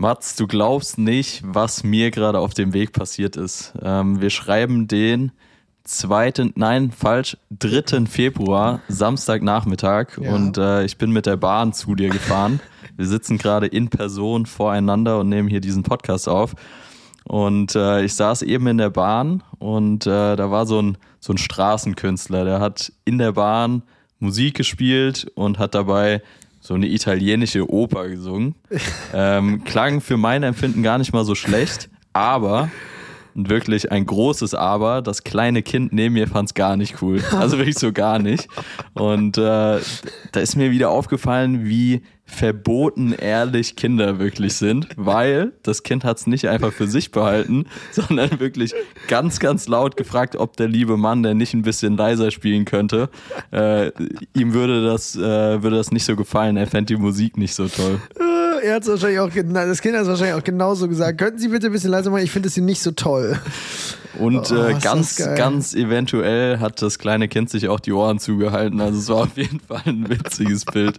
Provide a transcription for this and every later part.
Mats, du glaubst nicht, was mir gerade auf dem Weg passiert ist. Ähm, wir schreiben den zweiten, nein, falsch, 3. Februar, Samstagnachmittag Ja. und äh, ich bin mit der Bahn zu dir gefahren. Wir sitzen gerade in Person voreinander und nehmen hier diesen Podcast auf. Und äh, ich saß eben in der Bahn und äh, da war so ein, so ein Straßenkünstler, der hat in der Bahn Musik gespielt und hat dabei so eine italienische Oper gesungen. Ähm, klang für mein Empfinden gar nicht mal so schlecht, aber und wirklich ein großes Aber. Das kleine Kind neben mir fand es gar nicht cool. Also wirklich so gar nicht. Und äh, da ist mir wieder aufgefallen, wie verboten ehrlich Kinder wirklich sind, weil das Kind hat es nicht einfach für sich behalten, sondern wirklich ganz, ganz laut gefragt, ob der liebe Mann, der nicht ein bisschen leiser spielen könnte, äh, ihm würde das, äh, würde das nicht so gefallen. Er fände die Musik nicht so toll. Äh, Er hat wahrscheinlich auch, das Kind hat es wahrscheinlich auch genauso gesagt. Könnten Sie bitte ein bisschen leiser machen? Ich finde es hier nicht so toll. Und Oh, äh, ist das ganz, ganz eventuell hat das kleine Kind sich auch die Ohren zugehalten. Also es war auf jeden Fall ein witziges Bild.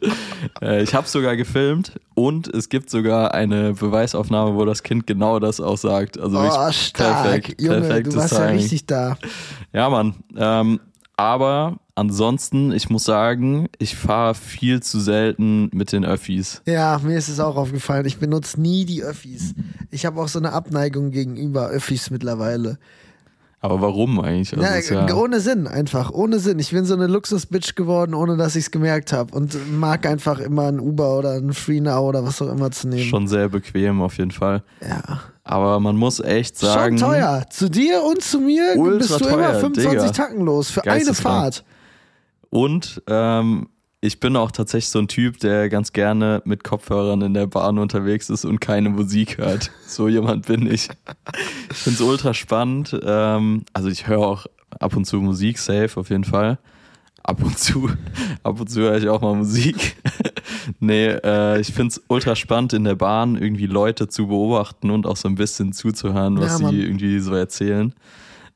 Äh, ich habe sogar gefilmt und es gibt sogar eine Beweisaufnahme, wo das Kind genau das auch sagt. Also Oh, stark. perfekt, Junge, du warst ja Timing. richtig da. Ja, Mann. Ähm, aber ansonsten, ich muss sagen, ich fahre viel zu selten mit den Öffis. Ja, mir ist es auch aufgefallen. Ich benutze nie die Öffis. Ich habe auch so eine Abneigung gegenüber Öffis mittlerweile. Aber warum eigentlich? Also Ja, ja, ohne Sinn, einfach. Ohne Sinn. Ich bin so eine Luxus-Bitch geworden, ohne dass ich es gemerkt habe. Und mag einfach immer ein Uber oder ein FreeNow oder was auch immer zu nehmen. schon sehr bequem auf jeden Fall. Ja. Aber man muss echt sagen. Schon teuer. Zu dir und zu mir bist du teuer, immer 25 Digga. Tacken los für eine. Fahrt. Und ähm, ich bin auch tatsächlich so ein Typ, der ganz gerne mit Kopfhörern in der Bahn unterwegs ist und keine Musik hört. So jemand bin ich. Ich finde es ultra spannend. Ähm, also ich höre auch ab und zu Musik, safe auf jeden Fall. Ab und zu, ab und zu höre ich auch mal Musik. nee, äh, ich finde es ultra spannend in der Bahn irgendwie Leute zu beobachten und auch so ein bisschen zuzuhören, was Ja, sie irgendwie so erzählen.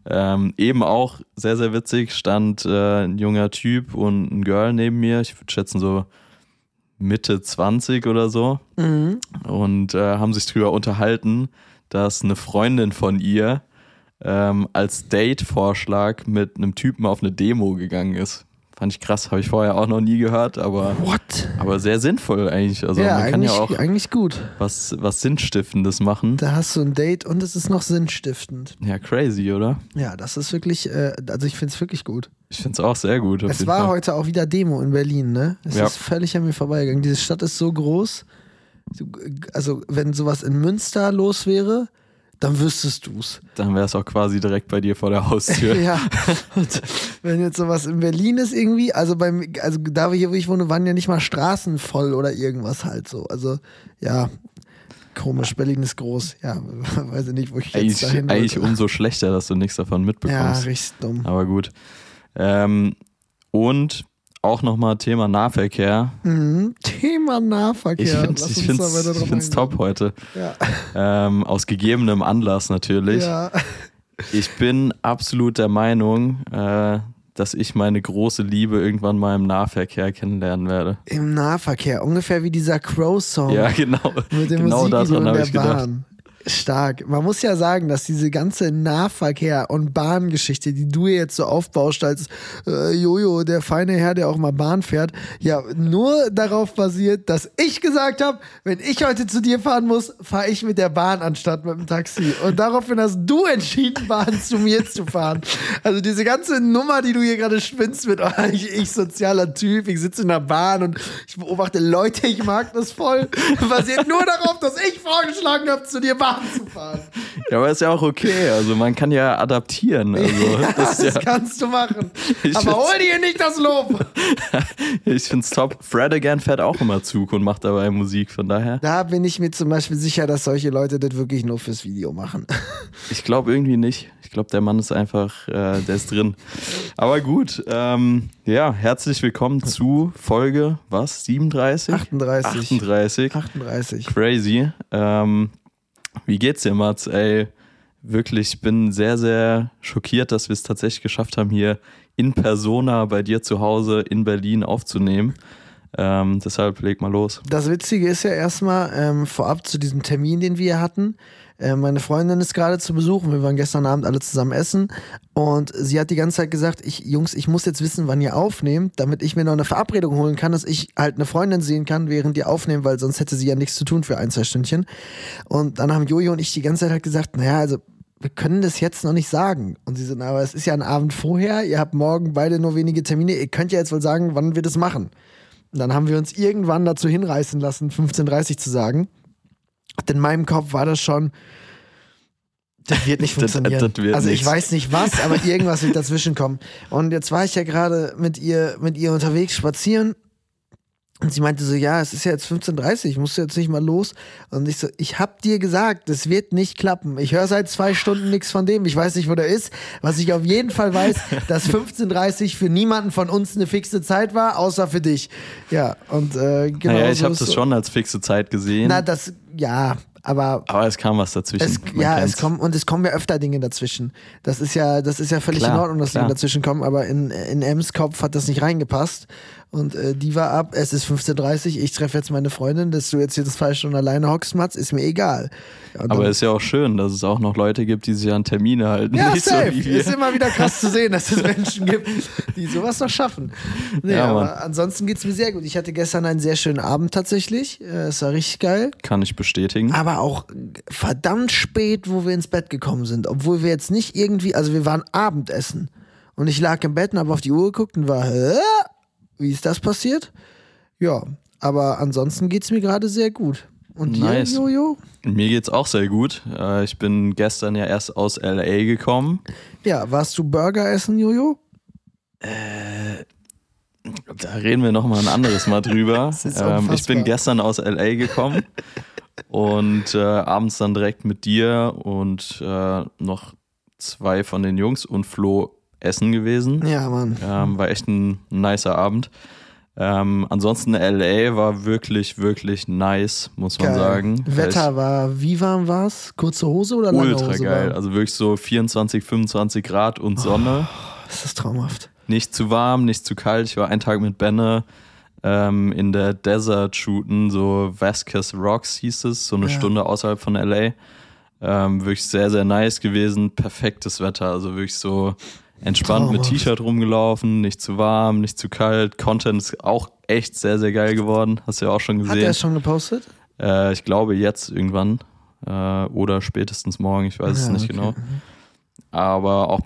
Ähm, eben auch sehr, sehr witzig stand äh, ein junger Typ und ein Girl neben mir. Ich würde schätzen so Mitte 20 oder so. Mhm. Und äh, haben sich drüber unterhalten, dass eine Freundin von ihr ähm, als Date-Vorschlag mit einem Typen auf eine Demo gegangen ist. Fand ich krass, habe ich vorher auch noch nie gehört, aber, What? aber sehr sinnvoll eigentlich. Also ja, man kann ja auch eigentlich gut. was, was Sinnstiftendes machen. Da hast du ein Date und es ist noch sinnstiftend. Ja, crazy, oder? Ja, das ist wirklich, äh, also ich finde es wirklich gut. Ich finde es auch sehr gut. Es war Fall. heute auch wieder Demo in Berlin, ne? Es Ja. ist völlig an mir vorbeigegangen. Diese Stadt ist so groß. Also, wenn sowas in Münster los wäre, dann wüsstest du's. Dann wäre es auch quasi direkt bei dir vor der Haustür. Ja. Und wenn jetzt sowas in Berlin ist irgendwie, also beim, also da hier, wo ich wohne, waren ja nicht mal Straßen voll oder irgendwas halt so. Also, ja. Komisch, Berlin ist groß. Ja, weiß ich nicht, wo ich jetzt Eigentlich, dahin eigentlich wollte. umso schlechter, dass du nichts davon Ja, mitbekommst. richtig dumm. Aber gut. Ähm, und auch nochmal Thema Nahverkehr. Mhm. Thema Nahverkehr. Ich finde es ich find's, ich find's top heute. Ja. Ähm, aus gegebenem Anlass natürlich. ja. Ich bin absolut der Meinung, äh, dass ich meine große Liebe irgendwann mal im Nahverkehr kennenlernen werde. Im Nahverkehr, ungefähr wie dieser Crow-Song Ja, genau. mit dem genau daran habe ich gedacht. Stark. Man muss ja sagen, dass diese ganze Nahverkehr- und Bahngeschichte, die du jetzt so aufbaust als äh, Jojo, der feine Herr, der auch mal Bahn fährt, ja nur darauf basiert, dass ich gesagt habe, wenn ich heute zu dir fahren muss, fahre ich mit der Bahn anstatt mit dem Taxi. Und daraufhin hast du entschieden, Bahn zu mir zu fahren. Also diese ganze Nummer, die du hier gerade spinnst mit, oh, ich, ich sozialer Typ, ich sitze in der Bahn und ich beobachte Leute, ich mag das voll, basiert nur darauf, dass ich vorgeschlagen habe, zu dir Bahn zu fahren. Ja, aber ist ja auch okay. Also man kann ja adaptieren. Also Ja, das das ja, kannst du machen. Aber hol dir nicht das Lob. ich find's top. Fred again fährt auch immer Zug und macht dabei Musik. Von daher, Da bin ich mir zum Beispiel sicher, dass solche Leute das wirklich nur fürs Video machen. ich glaube irgendwie nicht. Ich glaube, der Mann ist einfach, äh, der ist drin. Aber gut, ähm, ja, herzlich willkommen zu Folge, was, 37? 38. 38. 38. Crazy. Ähm, wie geht's dir, Mats? Ey, wirklich, ich bin sehr, sehr schockiert, dass wir es tatsächlich geschafft haben, hier in Persona bei dir zu Hause in Berlin aufzunehmen. Ähm, deshalb leg mal los. Das Witzige ist ja erstmal ähm, vorab zu diesem Termin, den wir hatten. Äh, meine Freundin ist gerade zu Besuch wir waren gestern Abend alle zusammen essen und sie hat die ganze Zeit gesagt, ich, Jungs, ich muss jetzt wissen, wann ihr aufnehmt, damit ich mir noch eine Verabredung holen kann, dass ich halt eine Freundin sehen kann, während ihr aufnehmt, weil sonst hätte sie ja nichts zu tun für ein, zwei Stündchen. Und dann haben Jojo und ich die ganze Zeit halt gesagt, naja, also wir können das jetzt noch nicht sagen. Und sie sind, aber es ist ja ein Abend vorher, ihr habt morgen beide nur wenige Termine, ihr könnt ja jetzt wohl sagen, wann wir das machen. Und dann haben wir uns irgendwann dazu hinreißen lassen, 15.30 zu sagen. In meinem Kopf war das schon, das wird nicht Das- funktionieren. das wird also ich nichts. weiß nicht was, aber irgendwas wird dazwischen kommen. Und jetzt war ich ja gerade mit ihr, mit ihr unterwegs spazieren. Und sie meinte so, ja, es ist ja jetzt 15.30 ich muss jetzt nicht mal los. Und ich so, ich hab dir gesagt, es wird nicht klappen. Ich höre seit zwei Stunden nichts von dem. Ich weiß nicht, wo der ist. Was ich auf jeden Fall weiß, dass 15.30 für niemanden von uns eine fixe Zeit war, außer für dich. Ja, und äh, genau naja, ich so habe das so. schon als fixe Zeit gesehen. Na, das, ja, aber aber es kam was dazwischen. es, ja, kennt's. es kommen und es kommen ja öfter Dinge dazwischen. Das ist ja, das ist ja völlig Klar, in Ordnung, dass klar. Dinge dazwischen kommen, aber in, in Ems Kopf hat das nicht reingepasst. Und äh, die war ab, es ist 15.30 ich treffe jetzt meine Freundin, dass du jetzt hier das zwei Stunden alleine hockst, Mats, ist mir egal. Und Aber es ist ja auch schön, dass es auch noch Leute gibt, die sich an Termine halten. ja, safe. so ist immer wieder krass zu sehen, dass es Menschen gibt, die sowas noch schaffen. Nee, Ja, Mann. aber ansonsten geht's mir sehr gut. Ich hatte gestern einen sehr schönen Abend tatsächlich. Äh, Es war richtig geil. Kann ich bestätigen. aber auch verdammt spät, wo wir ins Bett gekommen sind. Obwohl wir jetzt nicht irgendwie, also wir waren Abendessen. Und ich lag im Bett und habe auf die Uhr geguckt und war, Hä? Wie ist das passiert? Ja, aber ansonsten geht's mir gerade sehr gut. Und dir, Nice. Jojo? Mir geht's auch sehr gut. Äh, Ich bin gestern ja erst aus LA gekommen. Ja, warst du Burger essen, Jojo? Da reden wir noch mal ein anderes Mal drüber. Ähm, ich bin gestern aus LA gekommen und äh, abends dann direkt mit dir und äh, noch zwei von den Jungs und Flo essen gewesen. Ja, Mann. Ähm, war echt ein nicer Abend. Ähm, ansonsten LA war wirklich, wirklich nice, muss man Geil. sagen. Wetter war, wie warm war's? Kurze Hose oder lange ultra Hose? geil. Warm? Also wirklich so 24, 25 Grad und Sonne. Das ist traumhaft. Nicht zu warm, nicht zu kalt. Ich war einen Tag mit Benne ähm, in der Desert shooten, so Vasquez Rocks hieß es, so eine Ja. Stunde außerhalb von LA. Ähm, wirklich sehr, sehr nice gewesen. Perfektes Wetter. Also wirklich so entspannt mit Traumhaft. T-Shirt rumgelaufen, nicht zu warm, nicht zu kalt. Content ist auch echt sehr, sehr geil geworden. Hast du ja auch schon Hat er gesehen. es schon gepostet? Äh, ich glaube jetzt irgendwann äh, oder spätestens morgen, ich weiß es Ja, nicht okay. genau. Aber auch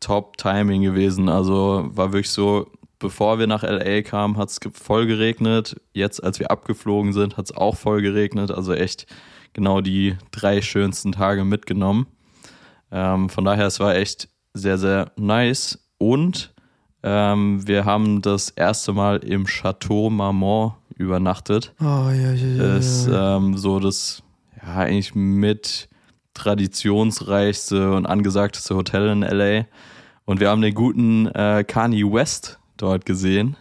top Timing gewesen. Also war wirklich so, bevor wir nach LA kamen, hat es voll geregnet. Jetzt, als wir abgeflogen sind, hat es auch voll geregnet. Also echt genau die drei schönsten Tage mitgenommen. Ähm, von daher, es war echt sehr, sehr nice. Und ähm, wir haben das erste Mal im Chateau Marmont übernachtet. Oh, ja, ja, ja. ist ähm, so das, ja, eigentlich mit traditionsreichste und angesagteste Hotel in LA. Und wir haben den guten äh, Kanye West dort gesehen.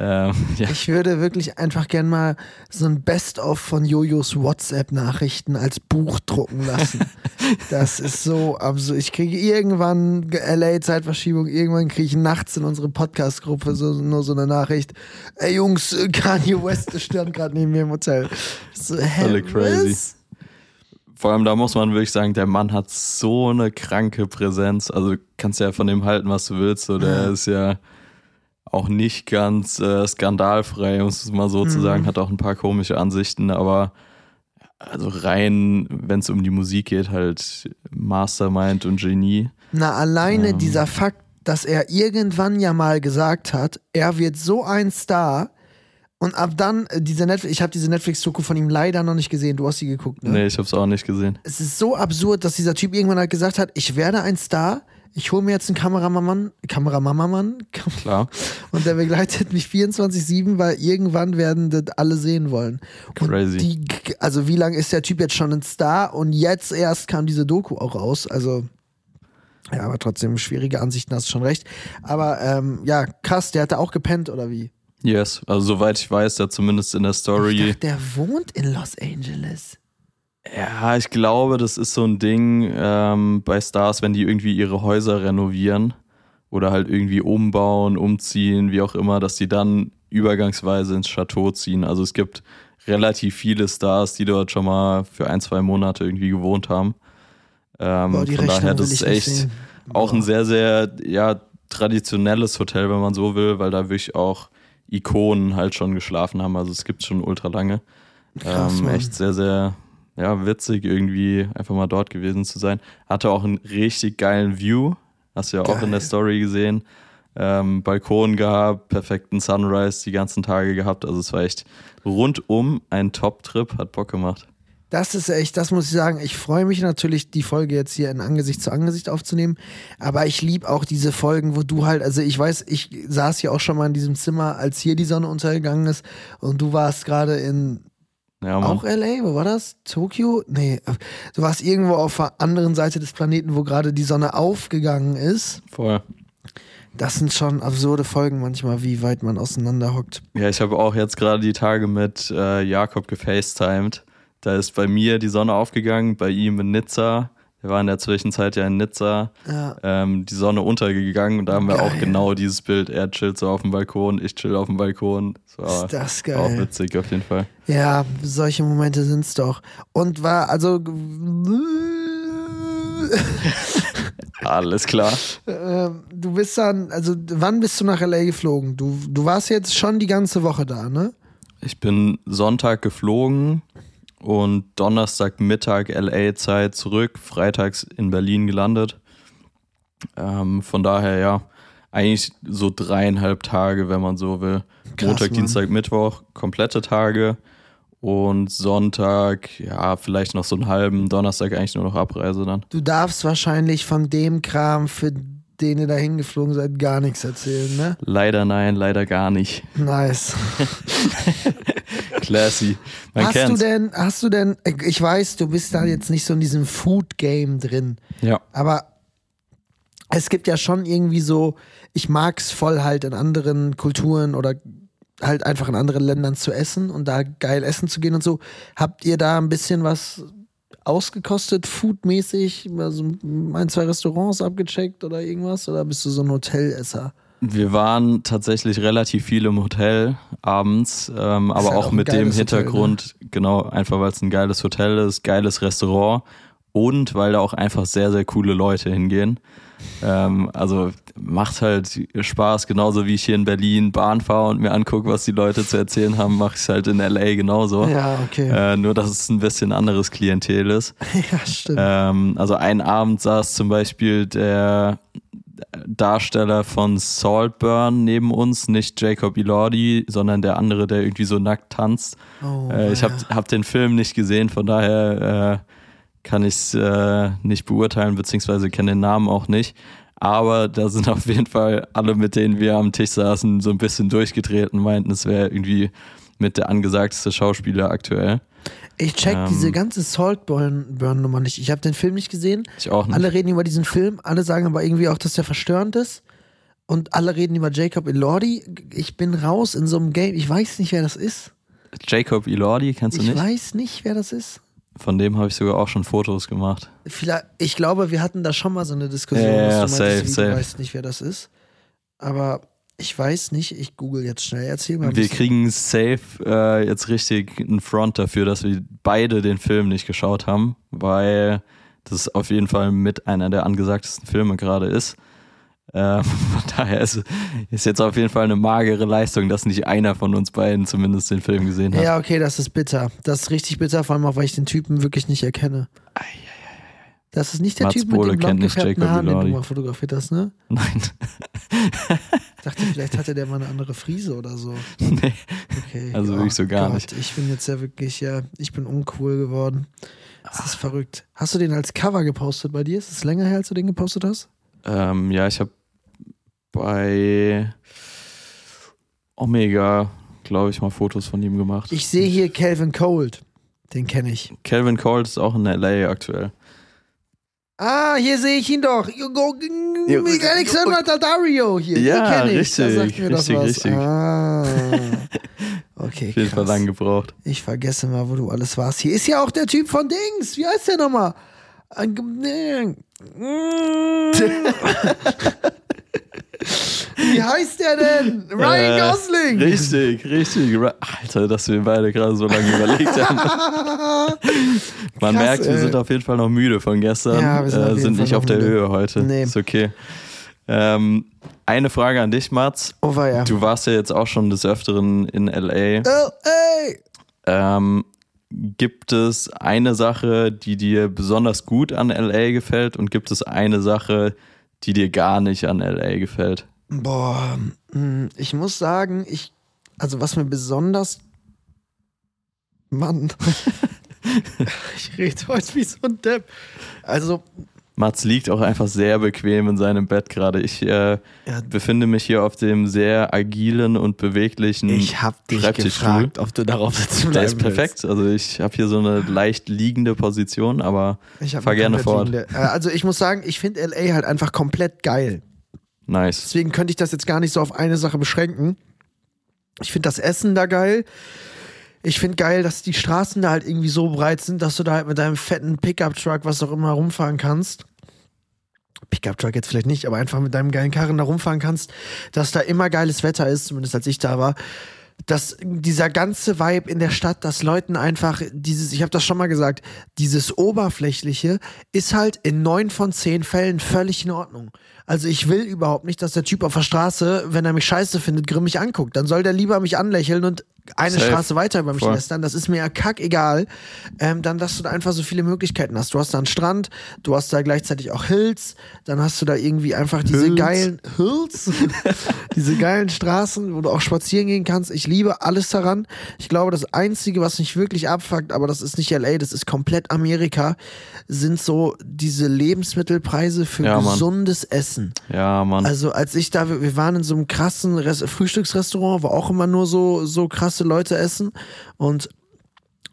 Ähm, ja, Ich würde wirklich einfach gern mal so ein Best-of von Jojos WhatsApp-Nachrichten als Buch drucken lassen. das ist so absurd. Ich kriege irgendwann LA-Zeitverschiebung, irgendwann kriege ich nachts in unsere Podcast-Gruppe so, nur so eine Nachricht. Ey Jungs, Kanye West stand gerade neben mir im Hotel. So, hä, Völlig crazy. was? vor allem da muss man wirklich sagen, der Mann hat so eine kranke Präsenz. Also kannst ja von dem halten, was du willst. So, der Ja. ist ja auch nicht ganz äh, skandalfrei, um es mal so zu Mhm. sagen, hat auch ein paar komische Ansichten, aber also rein, wenn es um die Musik geht, halt Mastermind und Genie. Na, alleine Ähm. dieser Fakt, dass er irgendwann ja mal gesagt hat, er wird so ein Star. Und ab dann, äh, diese Netflix, ich habe diese Netflix-Doku von ihm leider noch nicht gesehen. Du hast sie geguckt, ne? Nee, ich hab's auch nicht gesehen. Es ist so absurd, dass dieser Typ irgendwann halt gesagt hat, ich werde ein Star, ich hole mir jetzt einen Kameramann, Kameramamamann Klar. und der begleitet mich 24-7, weil irgendwann werden das alle sehen wollen. Crazy. Und die, also wie lange ist der Typ jetzt schon ein Star und jetzt erst kam diese Doku auch raus, also ja, aber trotzdem schwierige Ansichten, hast du schon recht. Aber ähm, ja, krass, der hatte auch gepennt oder wie? Yes, also soweit ich weiß, der zumindest in der Ich Story. dachte, der wohnt in Los Angeles. Ja, ich glaube, das ist so ein Ding ähm, bei Stars, wenn die irgendwie ihre Häuser renovieren oder halt irgendwie umbauen, umziehen, wie auch immer, dass die dann übergangsweise ins Chateau ziehen. Also es gibt relativ viele Stars, die dort schon mal für ein, zwei Monate irgendwie gewohnt haben. Ähm, Boah, von daher, Rechnung das will ist echt sehen. auch ein sehr, sehr, ja, traditionelles Hotel, wenn man so will, weil da wirklich auch Ikonen halt schon geschlafen haben. Also es gibt schon ultra lange. Krass, ähm, echt sehr, sehr, ja, witzig irgendwie einfach mal dort gewesen zu sein. Hatte auch einen richtig geilen View. Hast du ja auch Geil. in der Story gesehen. Ähm, Balkon gehabt, perfekten Sunrise die ganzen Tage gehabt. Also es war echt rundum ein Top-Trip, hat Bock gemacht. Das ist echt, das muss ich sagen. Ich freue mich natürlich, die Folge jetzt hier in Angesicht zu Angesicht aufzunehmen. Aber ich liebe auch diese Folgen, wo du halt, also ich weiß, ich saß ja auch schon mal in diesem Zimmer, als hier die Sonne untergegangen ist und du warst gerade in Ja, auch LA, wo war das? Tokio? Nee, du warst irgendwo auf der anderen Seite des Planeten, wo gerade die Sonne aufgegangen ist. Voll. Das sind schon absurde Folgen manchmal, wie weit man auseinander hockt. Ja, ich habe auch jetzt gerade die Tage mit äh, Jakob gefacetimed. Da ist bei mir die Sonne aufgegangen, bei ihm in Nizza. Wir waren in der Zwischenzeit ja in Nizza. Ja. Ähm, die Sonne untergegangen und da haben wir auch Geil. genau dieses Bild. Er chillt so auf dem Balkon, ich chill auf dem Balkon. Das Ist das auch geil. witzig auf jeden Fall. Ja, solche Momente sind's doch. Und war, also. Alles klar. Ähm, du bist dann, also wann bist du nach LA geflogen? Du, du warst jetzt schon die ganze Woche da, ne? Ich bin Sonntag geflogen und Donnerstagmittag LA-Zeit zurück, freitags in Berlin gelandet. Ähm, von daher ja, eigentlich so dreieinhalb Tage, wenn man so will. Krass, Montag, Mann. Dienstag, Mittwoch, komplette Tage. Und Sonntag, ja, vielleicht noch so einen halben, Donnerstag eigentlich nur noch Abreise dann. Du darfst wahrscheinlich von dem Kram, für den ihr da hingeflogen seid, gar nichts erzählen, ne? Leider nein, leider gar nicht. Nice. Classy. Man hast du kennt's. denn, hast du denn, ich weiß, du bist da jetzt nicht so in diesem Food-Game drin, Ja. aber es gibt ja schon irgendwie so, ich mag's voll halt in anderen Kulturen oder halt einfach in anderen Ländern zu essen und da geil essen zu gehen und so. Habt ihr da ein bisschen was ausgekostet, foodmäßig? Also ein, zwei Restaurants abgecheckt oder irgendwas? Oder bist du so ein Hotelesser? Wir waren tatsächlich relativ viel im Hotel abends, ähm, aber halt auch, auch mit dem geiles Hotel, ne? Hintergrund, genau, einfach weil es ein geiles Hotel ist, geiles Restaurant und weil da auch einfach sehr, sehr coole Leute hingehen. Ähm, also macht halt Spaß, genauso wie ich hier in Berlin Bahn fahre und mir angucke, was die Leute zu erzählen haben, mache ich es halt in LA genauso. Ja, okay. Äh, nur, dass es ein bisschen anderes Klientel ist. ja, stimmt. Ähm, also einen Abend saß zum Beispiel der Darsteller von Saltburn neben uns, nicht Jacob Elordi, sondern der andere, der irgendwie so nackt tanzt. oh, Äh, ich habe ja. hab den Film nicht gesehen, von daher äh, kann ich es äh, nicht beurteilen, beziehungsweise kenne den Namen auch nicht. Aber da sind auf jeden Fall alle, mit denen wir am Tisch saßen, so ein bisschen durchgetreten, meinten, es wäre irgendwie mit der angesagteste Schauspieler aktuell. Ich check ähm, diese ganze Saltburn-Nummer nicht. Ich habe den Film nicht gesehen. Ich auch nicht. Alle reden über diesen Film, alle sagen aber irgendwie auch, dass der verstörend ist. Und alle reden über Jacob Elordi. Ich bin raus in so einem Game. Ich weiß nicht, wer das ist. Jacob Elordi, kennst du Ich nicht? weiß nicht, wer das ist. Von dem habe ich sogar auch schon Fotos gemacht. Vielleicht, ich glaube, wir hatten da schon mal so eine Diskussion, Ja, ja, du meintest, safe, safe. du weißt nicht, wer das ist. Aber ich weiß nicht. Ich google jetzt schnell. Erzähl mal. Wir kriegen safe äh, jetzt richtig einen Front dafür, dass wir beide den Film nicht geschaut haben, weil das auf jeden Fall mit einer der angesagtesten Filme gerade ist. Äh, von daher ist, ist jetzt auf jeden Fall eine magere Leistung, dass nicht einer von uns beiden zumindest den Film gesehen hat. Ja, okay, das ist bitter. Das ist richtig bitter, vor allem auch, weil ich den Typen wirklich nicht erkenne. Das ist nicht der Mats Typ mit Bohle blond nicht gefärbten Jacob Haaren, den du mal fotografiert hast, ne? Nein. Ich dachte, vielleicht hatte der mal eine andere Frise oder so. nee. Okay. Also wirklich so gar nicht. Ich bin jetzt ja wirklich, ja, ich bin uncool geworden. Das ist verrückt. Hast du den als Cover gepostet bei dir? Ist es länger her, als du den gepostet hast? Ähm, ja, ich habe bei Omega, glaube ich, mal Fotos von ihm gemacht. Ich sehe hier Calvin Cold. Den kenne ich. Calvin Colt ist auch in LA aktuell. Ah, hier sehe ich ihn doch. Alexander Daddario hier. Ja, den kenne ich. Da richtig, das richtig, richtig. Ah. Okay, Auf jeden Fall krass. lang gebraucht. Ich vergesse mal, wo du alles warst. Hier ist ja auch der Typ von Dings. Wie heißt der nochmal? Wie heißt der denn? Ryan Äh, Gosling. Richtig, richtig. Alter, dass wir beide gerade so lange überlegt haben. Man Krass, merkt, wir ey. sind auf jeden Fall noch müde von gestern. Ja, wir sind äh, sind nicht auf der müde. Höhe heute. Nee. Ist okay. Ähm, eine Frage an dich, Mats. Oh, war ja. Du warst ja jetzt auch schon des Öfteren in LA. Ey. Ähm, gibt es eine Sache, die dir besonders gut an LA gefällt und gibt es eine Sache, die dir gar nicht an LA gefällt? Boah, mh, ich muss sagen, ich, also was mir besonders, Mann, ich rede heute wie so ein Depp. Also, Mats liegt auch einfach sehr bequem in seinem Bett gerade. Ich äh, ja, befinde mich hier auf dem sehr agilen und beweglichen ich habe dich gefragt, ob du darauf sitzen Der ist perfekt. Also ich habe hier so eine leicht liegende Position, aber willst. Ich Fahr gerne fort. liegende- Äh, Also ich muss sagen, ich finde LA halt einfach komplett geil. nice. Deswegen könnte ich das jetzt gar nicht so auf eine Sache beschränken. Ich finde das Essen da geil. Ich finde geil, dass die Straßen da halt irgendwie so breit sind, dass du da halt mit deinem fetten Pickup-Truck, was auch immer, rumfahren kannst. Pickup-Truck jetzt vielleicht nicht, aber einfach mit deinem geilen Karren da rumfahren kannst, dass da immer geiles Wetter ist, zumindest als ich da war. Dass dieser ganze Vibe in der Stadt, dass Leuten einfach dieses, ich habe das schon mal gesagt, dieses Oberflächliche ist halt in neun von zehn Fällen völlig in Ordnung. Also ich will überhaupt nicht, dass der Typ auf der Straße, wenn er mich scheiße findet, grimmig anguckt. Dann soll der lieber mich anlächeln und eine Safe. Straße weiter über mich Voll. lästern. Das ist mir ja kackegal. Ähm, dann, dass du da einfach so viele Möglichkeiten hast. Du hast da einen Strand, du hast da gleichzeitig auch Hills, dann hast du da irgendwie einfach diese Hills. geilen Hills, diese geilen Straßen, wo du auch spazieren gehen kannst. Ich liebe alles daran. Ich glaube, das Einzige, was mich wirklich abfuckt, aber das ist nicht LA, das ist komplett Amerika, sind so diese Lebensmittelpreise für Ja, Mann. gesundes Essen. Ja, Mann. Also als ich da, wir waren in so einem krassen Res Frühstücksrestaurant, wo auch immer nur so, so krasse Leute essen und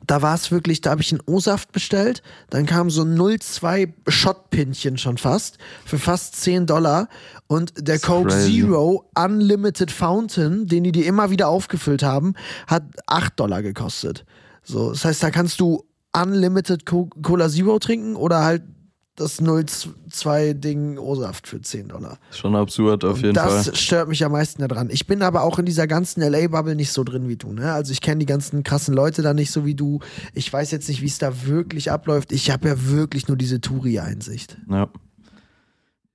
da war es wirklich, da habe ich einen O-Saft bestellt, dann kam so ein 0,2 Shotpinchen schon fast für fast 10 Dollar und der Coke crazy. Zero Unlimited Fountain, den die dir immer wieder aufgefüllt haben, hat 8 Dollar gekostet. So, das heißt, da kannst du Unlimited Co Cola Zero trinken oder halt das 0,2 Ding O-Saft für 10 Dollar. Schon absurd auf jeden das Fall. stört mich am meisten daran. Ich bin aber auch in dieser ganzen LA-Bubble nicht so drin wie du. Ne? Also ich kenne die ganzen krassen Leute da nicht so wie du. Ich weiß jetzt nicht, wie es da wirklich abläuft. Ich habe ja wirklich nur diese Touri-Einsicht. Ja.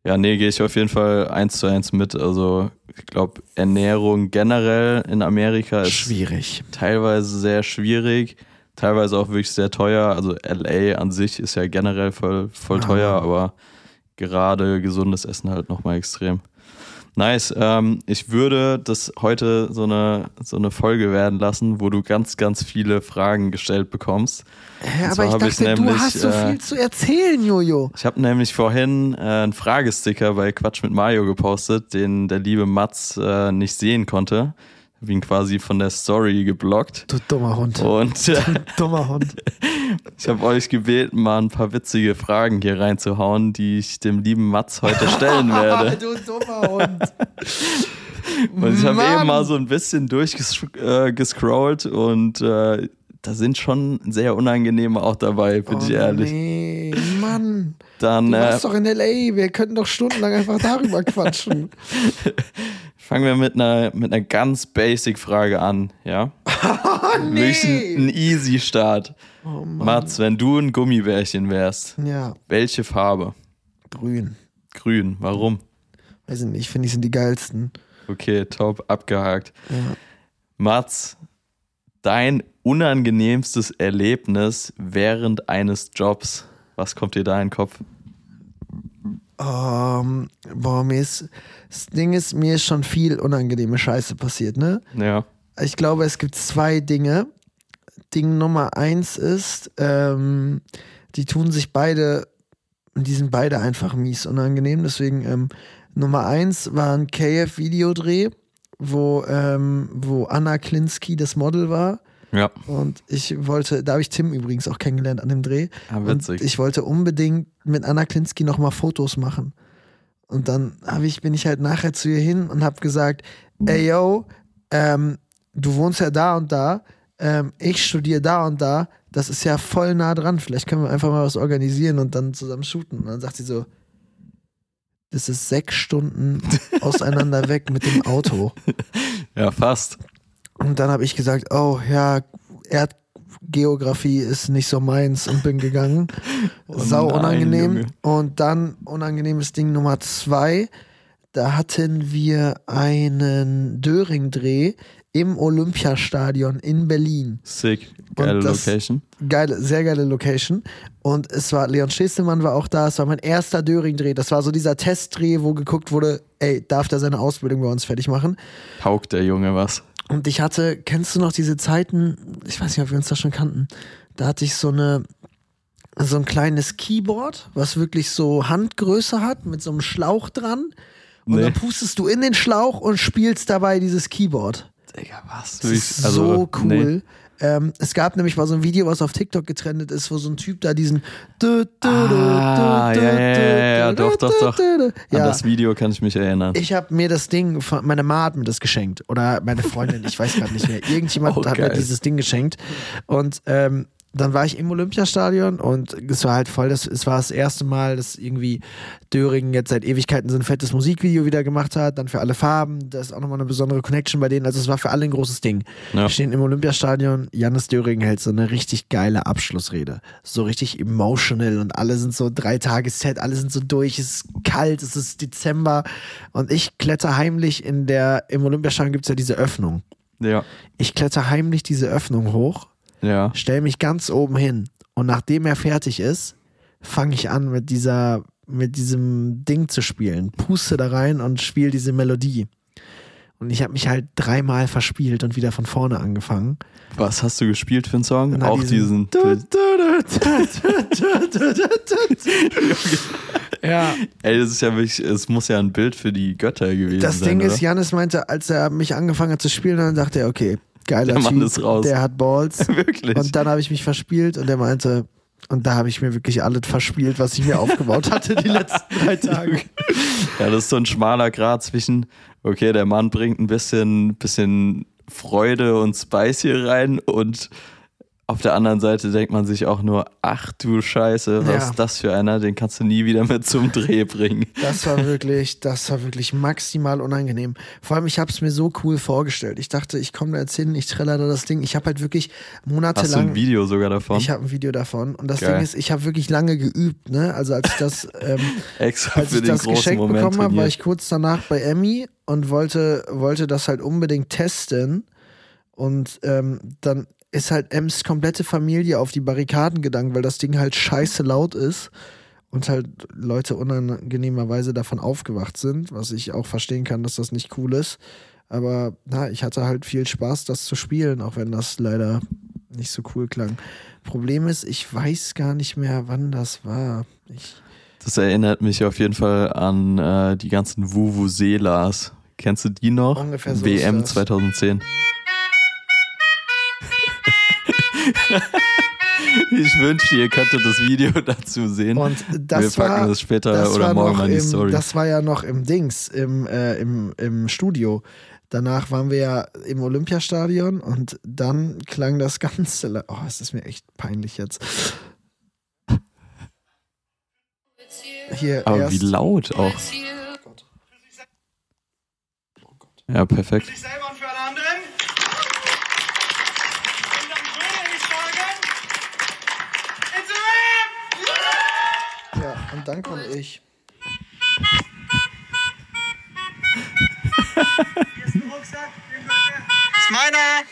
Ja, nee, gehe ich auf jeden Fall eins zu eins mit. Also ich glaube, Ernährung generell in Amerika ist Schwierig. teilweise sehr schwierig, teilweise auch wirklich sehr teuer. Also LA an sich ist ja generell voll, voll Ja. teuer, aber gerade gesundes Essen halt nochmal extrem. Nice. Ähm, ich würde das heute so eine, so eine Folge werden lassen, wo du ganz, ganz viele Fragen gestellt bekommst. Hä, aber ich dachte, ich du nämlich, hast so äh, viel zu erzählen, Jojo. Ich habe nämlich vorhin äh, einen Fragesticker bei Quatsch mit Mario gepostet, den der liebe Mats äh, nicht sehen konnte. Hab ihn quasi von der Story geblockt. Du dummer Hund. Und äh, Dummer Hund. ich habe euch gebeten, mal ein paar witzige Fragen hier reinzuhauen, die ich dem lieben Mats heute stellen werde. du dummer Hund. Und ich habe eben mal so ein bisschen durchgescrollt und äh, da sind schon sehr unangenehme auch dabei, bin ich oh, ehrlich. Nee, Mann. Dann Du äh, warst doch in L.A. Wir könnten doch stundenlang einfach darüber quatschen. Fangen wir mit einer, mit einer ganz basic Frage an, ja? Wirklich ein, ein easy Start. Oh, Mann. Mats, wenn du ein Gummibärchen wärst, Ja, welche Farbe? grün. Grün. Warum? Weiß ich nicht, finde ich sind die geilsten. Okay, top, abgehakt. Ja. Mats, dein unangenehmstes Erlebnis während eines Jobs. Was kommt dir da in den Kopf? Ähm, boah, mir ist, das Ding ist, mir ist schon viel unangenehme Scheiße passiert, ne? Ja. Ich glaube, es gibt zwei Dinge. Ding Nummer eins ist, ähm, die tun sich beide, die sind beide einfach mies unangenehm. Deswegen, ähm, Nummer eins war ein KF-Videodreh, wo, ähm, wo Anna Klinski das Model war. Ja. Und ich wollte, da habe ich Tim übrigens auch kennengelernt an dem Dreh. Ah, Und witzig. ich wollte unbedingt mit Anna Klinski nochmal Fotos machen. Und dann ich, bin ich halt nachher zu ihr hin und habe gesagt, ey yo, ähm, du wohnst ja da und da, ähm, ich studiere da und da, das ist ja voll nah dran, vielleicht können wir einfach mal was organisieren und dann zusammen shooten. Und dann sagt sie so, das ist sechs Stunden auseinander weg mit dem Auto. Ja, fast. Und dann habe ich gesagt, oh ja, Erdgeografie ist nicht so meins und bin gegangen. Sau Oh nein, unangenehm. Junge. Und dann unangenehmes Ding Nummer zwei. Da hatten wir einen Döring-Dreh im Olympiastadion in Berlin. Sick. Geile das- Location. Geile, sehr geile Location. Und es war, Leon Schestelmann war auch da. Es war mein erster Döring-Dreh. Das war so dieser Testdreh, wo geguckt wurde, ey, darf der seine Ausbildung bei uns fertig machen? Taugt der Junge was. Und ich hatte, kennst du noch diese Zeiten, ich weiß nicht, ob wir uns da schon kannten, da hatte ich so eine, so ein kleines Keyboard, was wirklich so Handgröße hat, mit so einem Schlauch dran. Und Nee. dann pustest du in den Schlauch und spielst dabei dieses Keyboard. Digga, was? Das ist so cool. Ähm, es gab nämlich mal so ein Video, was auf TikTok getrennt ist, wo so ein Typ da diesen Ah, ja, ja, ja, doch, doch, doch. An Ja, das Video kann ich mich erinnern. ich habe mir das Ding, von, meine Ma hat mir das geschenkt. Oder meine Freundin, ich weiß gerade nicht mehr. Irgendjemand Oh, hat mir dieses Ding geschenkt. Und ähm, dann war ich im Olympiastadion und es war halt voll, das, es war das erste Mal, dass irgendwie Döring jetzt seit Ewigkeiten so ein fettes Musikvideo wieder gemacht hat, dann für alle Farben. Das ist auch nochmal eine besondere Connection bei denen. Also es war für alle ein großes Ding. Ja. Wir stehen im Olympiastadion, Jannis Döring hält so eine richtig geile Abschlussrede. So richtig emotional und alle sind so drei Tage Set, alle sind so durch, es ist kalt, es ist Dezember und ich kletter heimlich in der, im Olympiastadion gibt es ja diese Öffnung. Ja, Ich kletter heimlich diese Öffnung hoch, ja. stell mich ganz oben hin und nachdem er fertig ist, fange ich an mit dieser, mit diesem Ding zu spielen, puste da rein und spiele diese Melodie. Und ich habe mich halt dreimal verspielt und wieder von vorne angefangen. Was hast du gespielt für einen Song? Auch diesen. Ja, Ey, das ist ja wirklich, es muss ja ein Bild für die Götter gewesen das sein. Ding ist? Janis meinte, als er mich angefangen hat zu spielen, dann dachte er, okay, geiler Der Mann Typ, ist raus. der hat Balls. Wirklich. Und dann habe ich mich verspielt und er meinte, und da habe ich mir wirklich alles verspielt, was ich mir aufgebaut hatte die letzten drei Tage. Ja, das ist so ein schmaler Grad zwischen, okay, der Mann bringt ein bisschen, bisschen Freude und Spice hier rein und auf der anderen Seite denkt man sich auch nur, ach du Scheiße, was Ja. ist das für einer, den kannst du nie wieder mit zum Dreh bringen. Das war wirklich, das war wirklich maximal unangenehm. Vor allem, ich habe es mir so cool vorgestellt. Ich dachte, ich komme da jetzt hin, ich trelle da das Ding. Ich habe halt wirklich Hast du monatelang. ein Video sogar davon? Ich habe ein Video davon und das Geil. Ding ist, ich habe wirklich lange geübt, ne? Also als ich das, ähm, Extra als ich das großen geschenkt Moment bekommen habe, war ich kurz danach bei Emmy und wollte, wollte das halt unbedingt testen. Und ähm, dann ist halt Ems komplette Familie auf die Barrikaden gegangen, weil das Ding halt scheiße laut ist und halt Leute unangenehmerweise davon aufgewacht sind, was ich auch verstehen kann, dass das nicht cool ist. Aber na, ich hatte halt viel Spaß, das zu spielen, auch wenn das leider nicht so cool klang. Problem ist, ich weiß gar nicht mehr, wann das war. Ich, Das erinnert mich auf jeden Fall an äh, die ganzen Vuvuzelas. Kennst du die noch? Ungefähr so WM ist das. 2010. ich wünschte, ihr könntet das Video dazu sehen. Und das Wir packen war, das später das oder morgen mal in die im, Story. Das war ja noch im Dings, im, äh, im, im Studio. Danach waren wir ja im Olympiastadion und dann klang das Ganze. Oh, es ist mir echt peinlich jetzt. Hier Aber erst, wie laut auch. Ja, perfekt. sich selber und für und dann komme ich. Hier ist ein Rucksack, den. Ist meiner!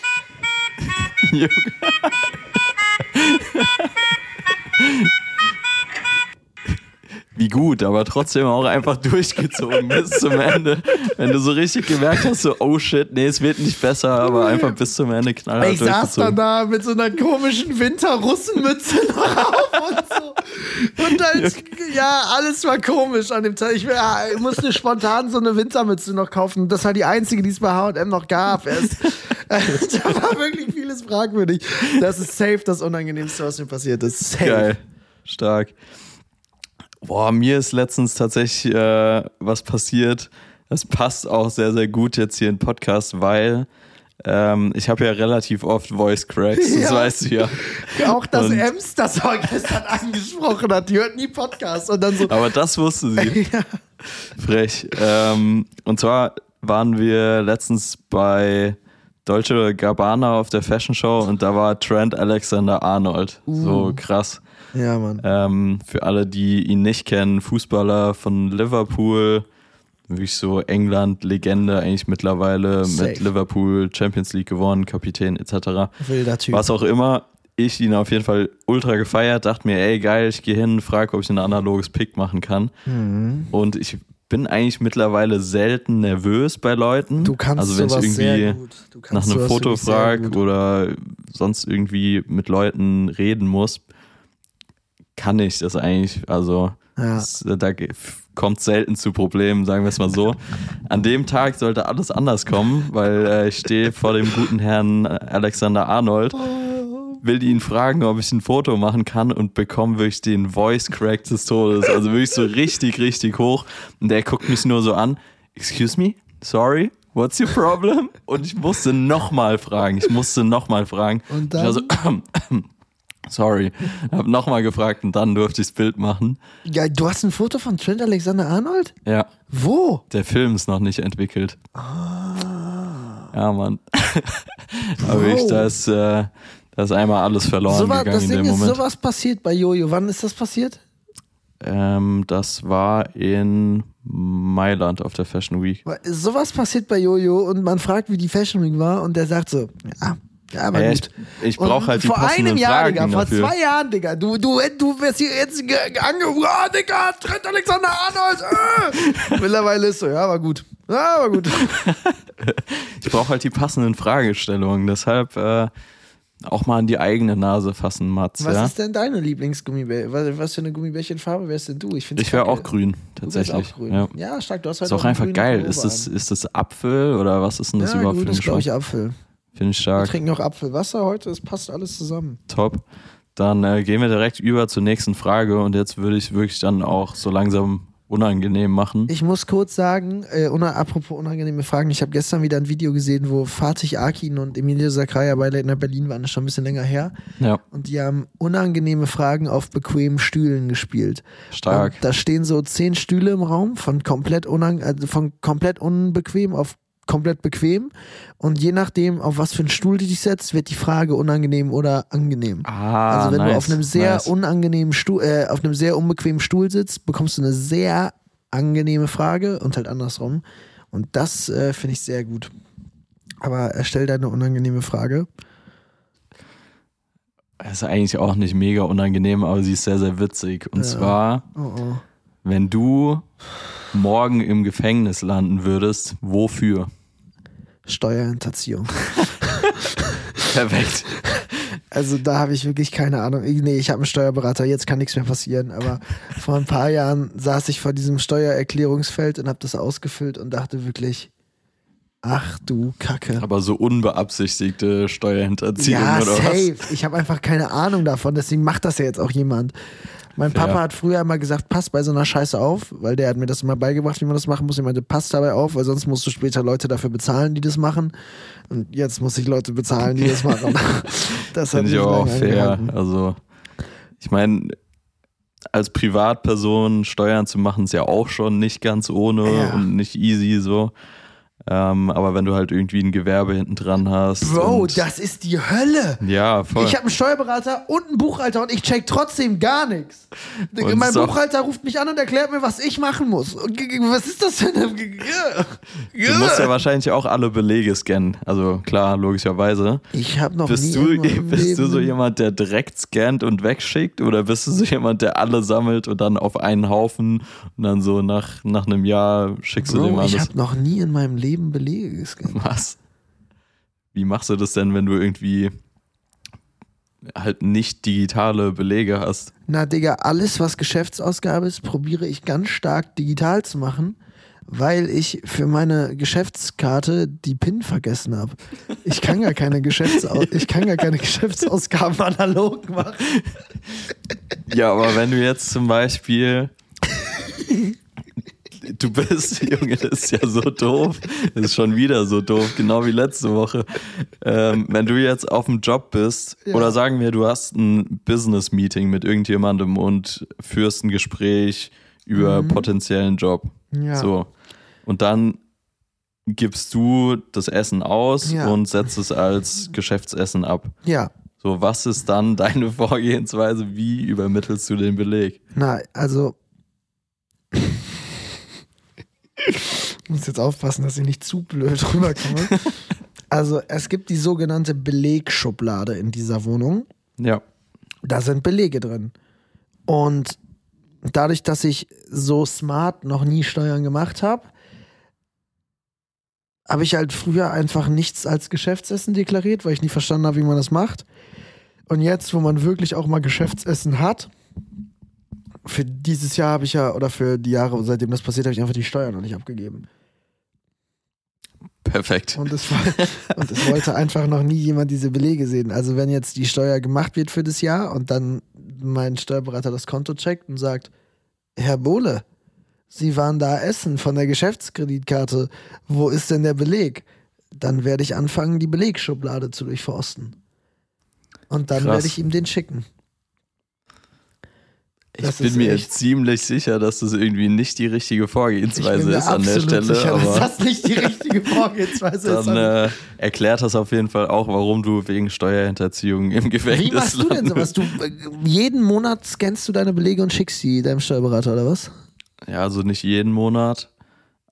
Wie gut, aber trotzdem auch einfach durchgezogen bis zum Ende. Wenn du so richtig gemerkt hast, so, oh shit, nee, es wird nicht besser, aber einfach bis zum Ende knallhart Ich saß dann da mit so einer komischen Winterrussenmütze noch auf und so. Und halt, ja, alles war komisch an dem Tag. Ich, ja, ich musste spontan so eine Wintermütze noch kaufen. Das war die einzige, die es bei H&M noch gab. Erst. da war wirklich vieles fragwürdig. Das ist safe das Unangenehmste, was mir passiert ist. Safe. Geil. Stark. Boah, mir ist letztens tatsächlich äh, was passiert. Das passt auch sehr, sehr gut jetzt hier im Podcast, weil ähm, ich habe ja relativ oft Voice Cracks, das Ja. weißt du ja. Auch dass Und- Ems das gestern angesprochen hat. Die hört nie Podcast und dann so. Aber das wusste sie. ja. Frech. Ähm, und zwar waren wir letztens bei Dolce Gabbana auf der Fashion Show und da war Trent Alexander Arnold. So krass. Ja, Mann. Ähm, für alle, die ihn nicht kennen, Fußballer von Liverpool, wirklich so England-Legende eigentlich mittlerweile, Safe. mit Liverpool Champions League gewonnen, Kapitän etc. Wilder Typ. Was auch immer, ich ihn auf jeden Fall ultra gefeiert, dachte mir, ey geil, ich gehe hin, frage, ob ich ein analoges Pick machen kann. Mhm. Und ich bin eigentlich mittlerweile selten nervös bei Leuten. Du kannst also wenn ich irgendwie nach einem Foto frage oder sonst irgendwie mit Leuten reden muss, kann ich das eigentlich. Also Ja. das, da kommt selten zu Problemen, sagen wir es mal so. An dem Tag sollte alles anders kommen, weil äh, ich stehe vor dem guten Herrn Alexander Arnold, will ihn fragen, ob ich ein Foto machen kann und bekomme wirklich den Voice Crack des Todes. Also wirklich so richtig, richtig hoch. Und der guckt mich nur so an. Excuse me? Sorry? What's your problem? Und ich musste nochmal fragen. Ich musste nochmal fragen. Und Ich war so, sorry. Hab nochmal gefragt und dann durfte ich das Bild machen. Ja, du hast ein Foto von Trent Alexander Arnold? Ja. Wo? Der Film ist noch nicht entwickelt. Ja, Mann. Aber ich, da ist, äh, da ist einmal alles verloren So war, gegangen das in Ding dem ist, Moment. sowas passiert bei Jojo. Wann ist das passiert? Ähm, das war in Mailand auf der Fashion Week. Sowas passiert bei Jojo und man fragt, wie die Fashion Week war und der sagt so, ja, ja, aber gut. ich brauche halt die vor passenden einem Jahr, Fragen Digga, vor dafür. zwei Jahren, Digga. Du, du, du wirst hier jetzt ge- angerufen, ah, Digga, Trent Alexander Arnold. Äh. Mittlerweile ist so, ja, war gut. Ja, war gut. Ich brauche halt die passenden Fragestellungen. Deshalb äh, auch mal an die eigene Nase fassen, Mats. Was ja? ist denn deine Lieblingsgummibär? Was, was für eine Gummibärchenfarbe wärst denn du? Ich, Ich wäre auch grün, tatsächlich. auch grün. Ja. Ja. stark. Du hast halt Ist auch einen einfach geil. Ist das, ist das Apfel oder was ist denn das ja, überhaupt gut, für ein ist, glaube ich, Apfel. Finde ich Wir stark. trinken noch Apfelwasser heute, es passt alles zusammen. Top. Dann äh, gehen wir direkt über zur nächsten Frage und jetzt würde ich wirklich dann auch so langsam unangenehm machen. Ich muss kurz sagen, äh, una, apropos unangenehme Fragen, ich habe gestern wieder ein Video gesehen, wo Fatih Akin und Emilio Sacraia bei Late Night Berlin waren, das ist schon ein bisschen länger her. ja, Und die haben unangenehme Fragen auf bequemen Stühlen gespielt. stark. Und da stehen so zehn Stühle im Raum, von komplett, unang also von komplett unbequem auf komplett bequem. Und je nachdem, auf was für einen Stuhl du dich setzt, wird die Frage unangenehm oder angenehm. Ah, Also wenn nice, du auf einem sehr nice. unangenehmen Stuhl, äh, auf einem sehr unbequemen Stuhl sitzt, bekommst du eine sehr angenehme Frage und halt andersrum. Und das äh, finde ich sehr gut. Aber erstell deine unangenehme Frage. ist eigentlich auch nicht mega unangenehm, aber sie ist sehr, sehr witzig. Und Ja. zwar, Oh, oh. Wenn du morgen im Gefängnis landen würdest, wofür? Steuerhinterziehung. Perfekt. Also da habe ich wirklich keine Ahnung. Nee, ich habe einen Steuerberater, jetzt kann nichts mehr passieren. Aber vor ein paar Jahren saß ich vor diesem Steuererklärungsfeld und habe das ausgefüllt und dachte wirklich, ach du Kacke. Aber so unbeabsichtigte Steuerhinterziehung Ja, oder safe. Ich habe einfach keine Ahnung davon, deswegen macht das ja jetzt auch jemand. Mein. Papa hat früher immer gesagt, pass bei so einer Scheiße auf, weil der hat mir das immer beigebracht, wie man das machen muss. Ich meinte, pass dabei auf, weil sonst musst du später Leute dafür bezahlen, die das machen. Und jetzt muss ich Leute bezahlen, die das machen. das Finde ich auch fair. angehalten. Also, ich meine, als Privatperson Steuern zu machen, ist ja auch schon nicht ganz ohne Ja. und nicht easy so. Ähm, aber wenn du halt irgendwie ein Gewerbe hinten dran hast. Bro, das ist die Hölle. Ja, voll. Ich habe einen Steuerberater und einen Buchhalter und ich check trotzdem gar nichts. Und mein Buchhalter ruft mich an und erklärt mir, was ich machen muss. Was ist das für eine... Du musst ja wahrscheinlich auch alle Belege scannen. Also klar, logischerweise. Ich habe noch Bist nie du, bist du Leben so jemand, der direkt scannt und wegschickt? Oder bist du so jemand, der alle sammelt und dann auf einen Haufen und dann so nach, nach einem Jahr schickst du dem Bro, ich alles? habe noch nie in meinem Leben Belege gescannt. Was? Wie machst du das denn, wenn du irgendwie halt nicht digitale Belege hast? Na, Digga, alles, was Geschäftsausgabe ist, probiere ich ganz stark digital zu machen, weil ich für meine Geschäftskarte die PIN vergessen habe. Ich kann gar keine Geschäftsau ich kann gar keine Geschäftsausgaben analog machen. Ja, aber wenn du jetzt zum Beispiel du bist, Junge, das ist ja so doof. Das ist schon wieder so doof, genau wie letzte Woche. Ähm, wenn du jetzt auf dem Job bist, Ja. oder sagen wir, du hast ein Business-Meeting mit irgendjemandem und führst ein Gespräch über potenziellen Job. Mhm. Ja. So. Und dann gibst du das Essen aus Ja. und setzt es als Geschäftsessen ab. Ja. So, was ist dann deine Vorgehensweise? Wie übermittelst du den Beleg? Na, also. Ich muss jetzt aufpassen, dass ich nicht zu blöd rüberkomme. Also, es gibt die sogenannte Belegschublade in dieser Wohnung. Ja. Da sind Belege drin. Und dadurch, dass ich so smart noch nie Steuern gemacht habe, habe ich halt früher einfach nichts als Geschäftsessen deklariert, weil ich nie verstanden habe, wie man das macht. Und jetzt, wo man wirklich auch mal Geschäftsessen hat, für dieses Jahr habe ich ja, oder für die Jahre, seitdem das passiert, habe ich einfach die Steuern noch nicht abgegeben. Perfekt. Und es, war, und es wollte einfach noch nie jemand diese Belege sehen. Also wenn jetzt die Steuer gemacht wird für das Jahr und dann mein Steuerberater das Konto checkt und sagt, Herr Bohle, Sie waren da essen von der Geschäftskreditkarte, wo ist denn der Beleg? Dann werde ich anfangen, die Belegschublade zu durchforsten. Und dann Krass. werde ich ihm den schicken. Ich Das bin mir echt- ziemlich sicher, dass das irgendwie nicht die richtige Vorgehensweise mir ist an der Stelle. sicher, dass das nicht die richtige Vorgehensweise ist. dann äh, erklärt das auf jeden Fall auch, warum du wegen Steuerhinterziehung im Gefängnis Wie machst du denn sowas? Du, äh, jeden Monat scannst du deine Belege und schickst sie deinem Steuerberater oder was? Ja, also nicht jeden Monat,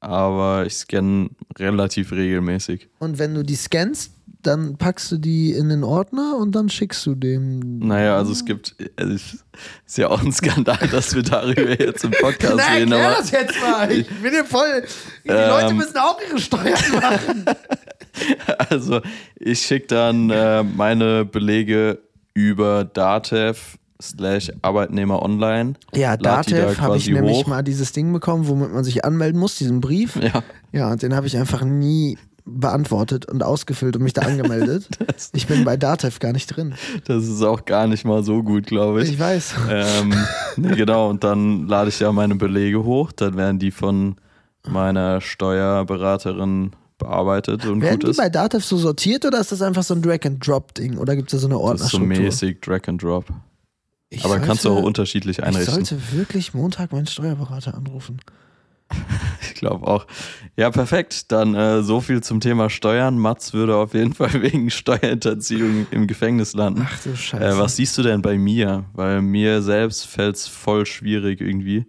aber ich scanne relativ regelmäßig. Und wenn du die scannst, dann packst du die in den Ordner und dann schickst du dem. Naja, also es gibt, also es ist ja auch ein Skandal, dass wir darüber jetzt im Podcast Nein, reden, aber das jetzt mal. Ich bin hier voll. Die Ähm, Leute müssen auch ihre Steuern machen. Also ich schicke dann äh, meine Belege über Datev slash Arbeitnehmer online. Ja, Datev da habe ich nämlich hoch. mal dieses Ding bekommen, womit man sich anmelden muss, diesen Brief. Ja, Ja, und den habe ich einfach nie beantwortet und ausgefüllt und mich da angemeldet. ich bin bei Datev gar nicht drin. das ist auch gar nicht mal so gut, glaube ich. Ich weiß. ähm, nee, genau, und dann lade ich ja meine Belege hoch, dann werden die von meiner Steuerberaterin bearbeitet und Werden gut die ist. bei Datev so sortiert oder ist das einfach so ein Drag-and-Drop-Ding? Oder gibt es da so eine Das ist so Ordnerstruktur? mäßig Drag and Drop. Ich Aber kannst du auch sollte- unterschiedlich Ich einrichten. sollte wirklich Montag meinen Steuerberater anrufen. Ich glaube auch. Ja, perfekt. Dann äh, so viel zum Thema Steuern. Mats würde auf jeden Fall wegen Steuerhinterziehung im Gefängnis landen. Ach du Scheiße. Äh, was siehst du denn bei mir? Weil mir selbst fällt es voll schwierig irgendwie.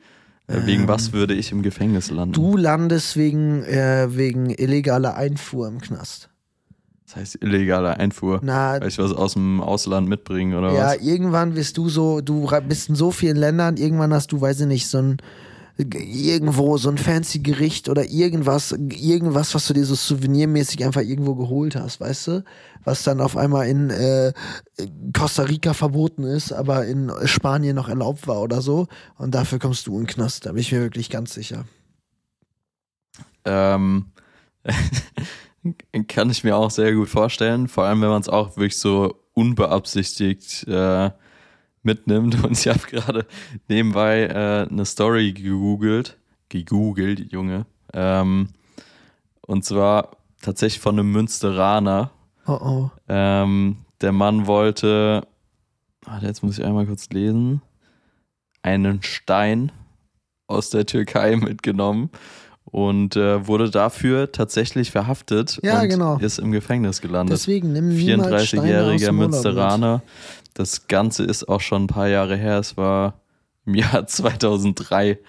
Äh, wegen was würde ich im Gefängnis landen? Ähm. du landest wegen, äh, wegen illegaler Einfuhr im Knast. Das heißt illegale Einfuhr. Na, Weil ich was aus dem Ausland mitbringen oder ja, was? irgendwann bist du so, du bist in so vielen Ländern, irgendwann hast du, weiß ich nicht, so ein irgendwo so ein fancy Gericht oder irgendwas, irgendwas, was du dir so souvenirmäßig einfach irgendwo geholt hast, weißt du? Was dann auf einmal in äh, Costa Rica verboten ist, aber in Spanien noch erlaubt war oder so. Und dafür kommst du in den Knast, da bin ich mir wirklich ganz sicher. Ähm, kann ich mir auch sehr gut vorstellen. Vor allem, wenn man es auch wirklich so unbeabsichtigt äh, mitnimmt. Und ich habe gerade nebenbei äh, eine Story gegoogelt. Gegoogelt, Junge. Ähm, und zwar tatsächlich von einem Münsteraner. Oh oh. Ähm, der Mann wollte, warte, jetzt muss ich einmal kurz lesen, einen Stein aus der Türkei mitgenommen und äh, wurde dafür tatsächlich verhaftet Ja, und genau. ist im Gefängnis gelandet. Deswegen nimm niemals Steine aus 34-jähriger dem Urlaub mit. Das Ganze ist auch schon ein paar Jahre her. Es war im Jahr 2003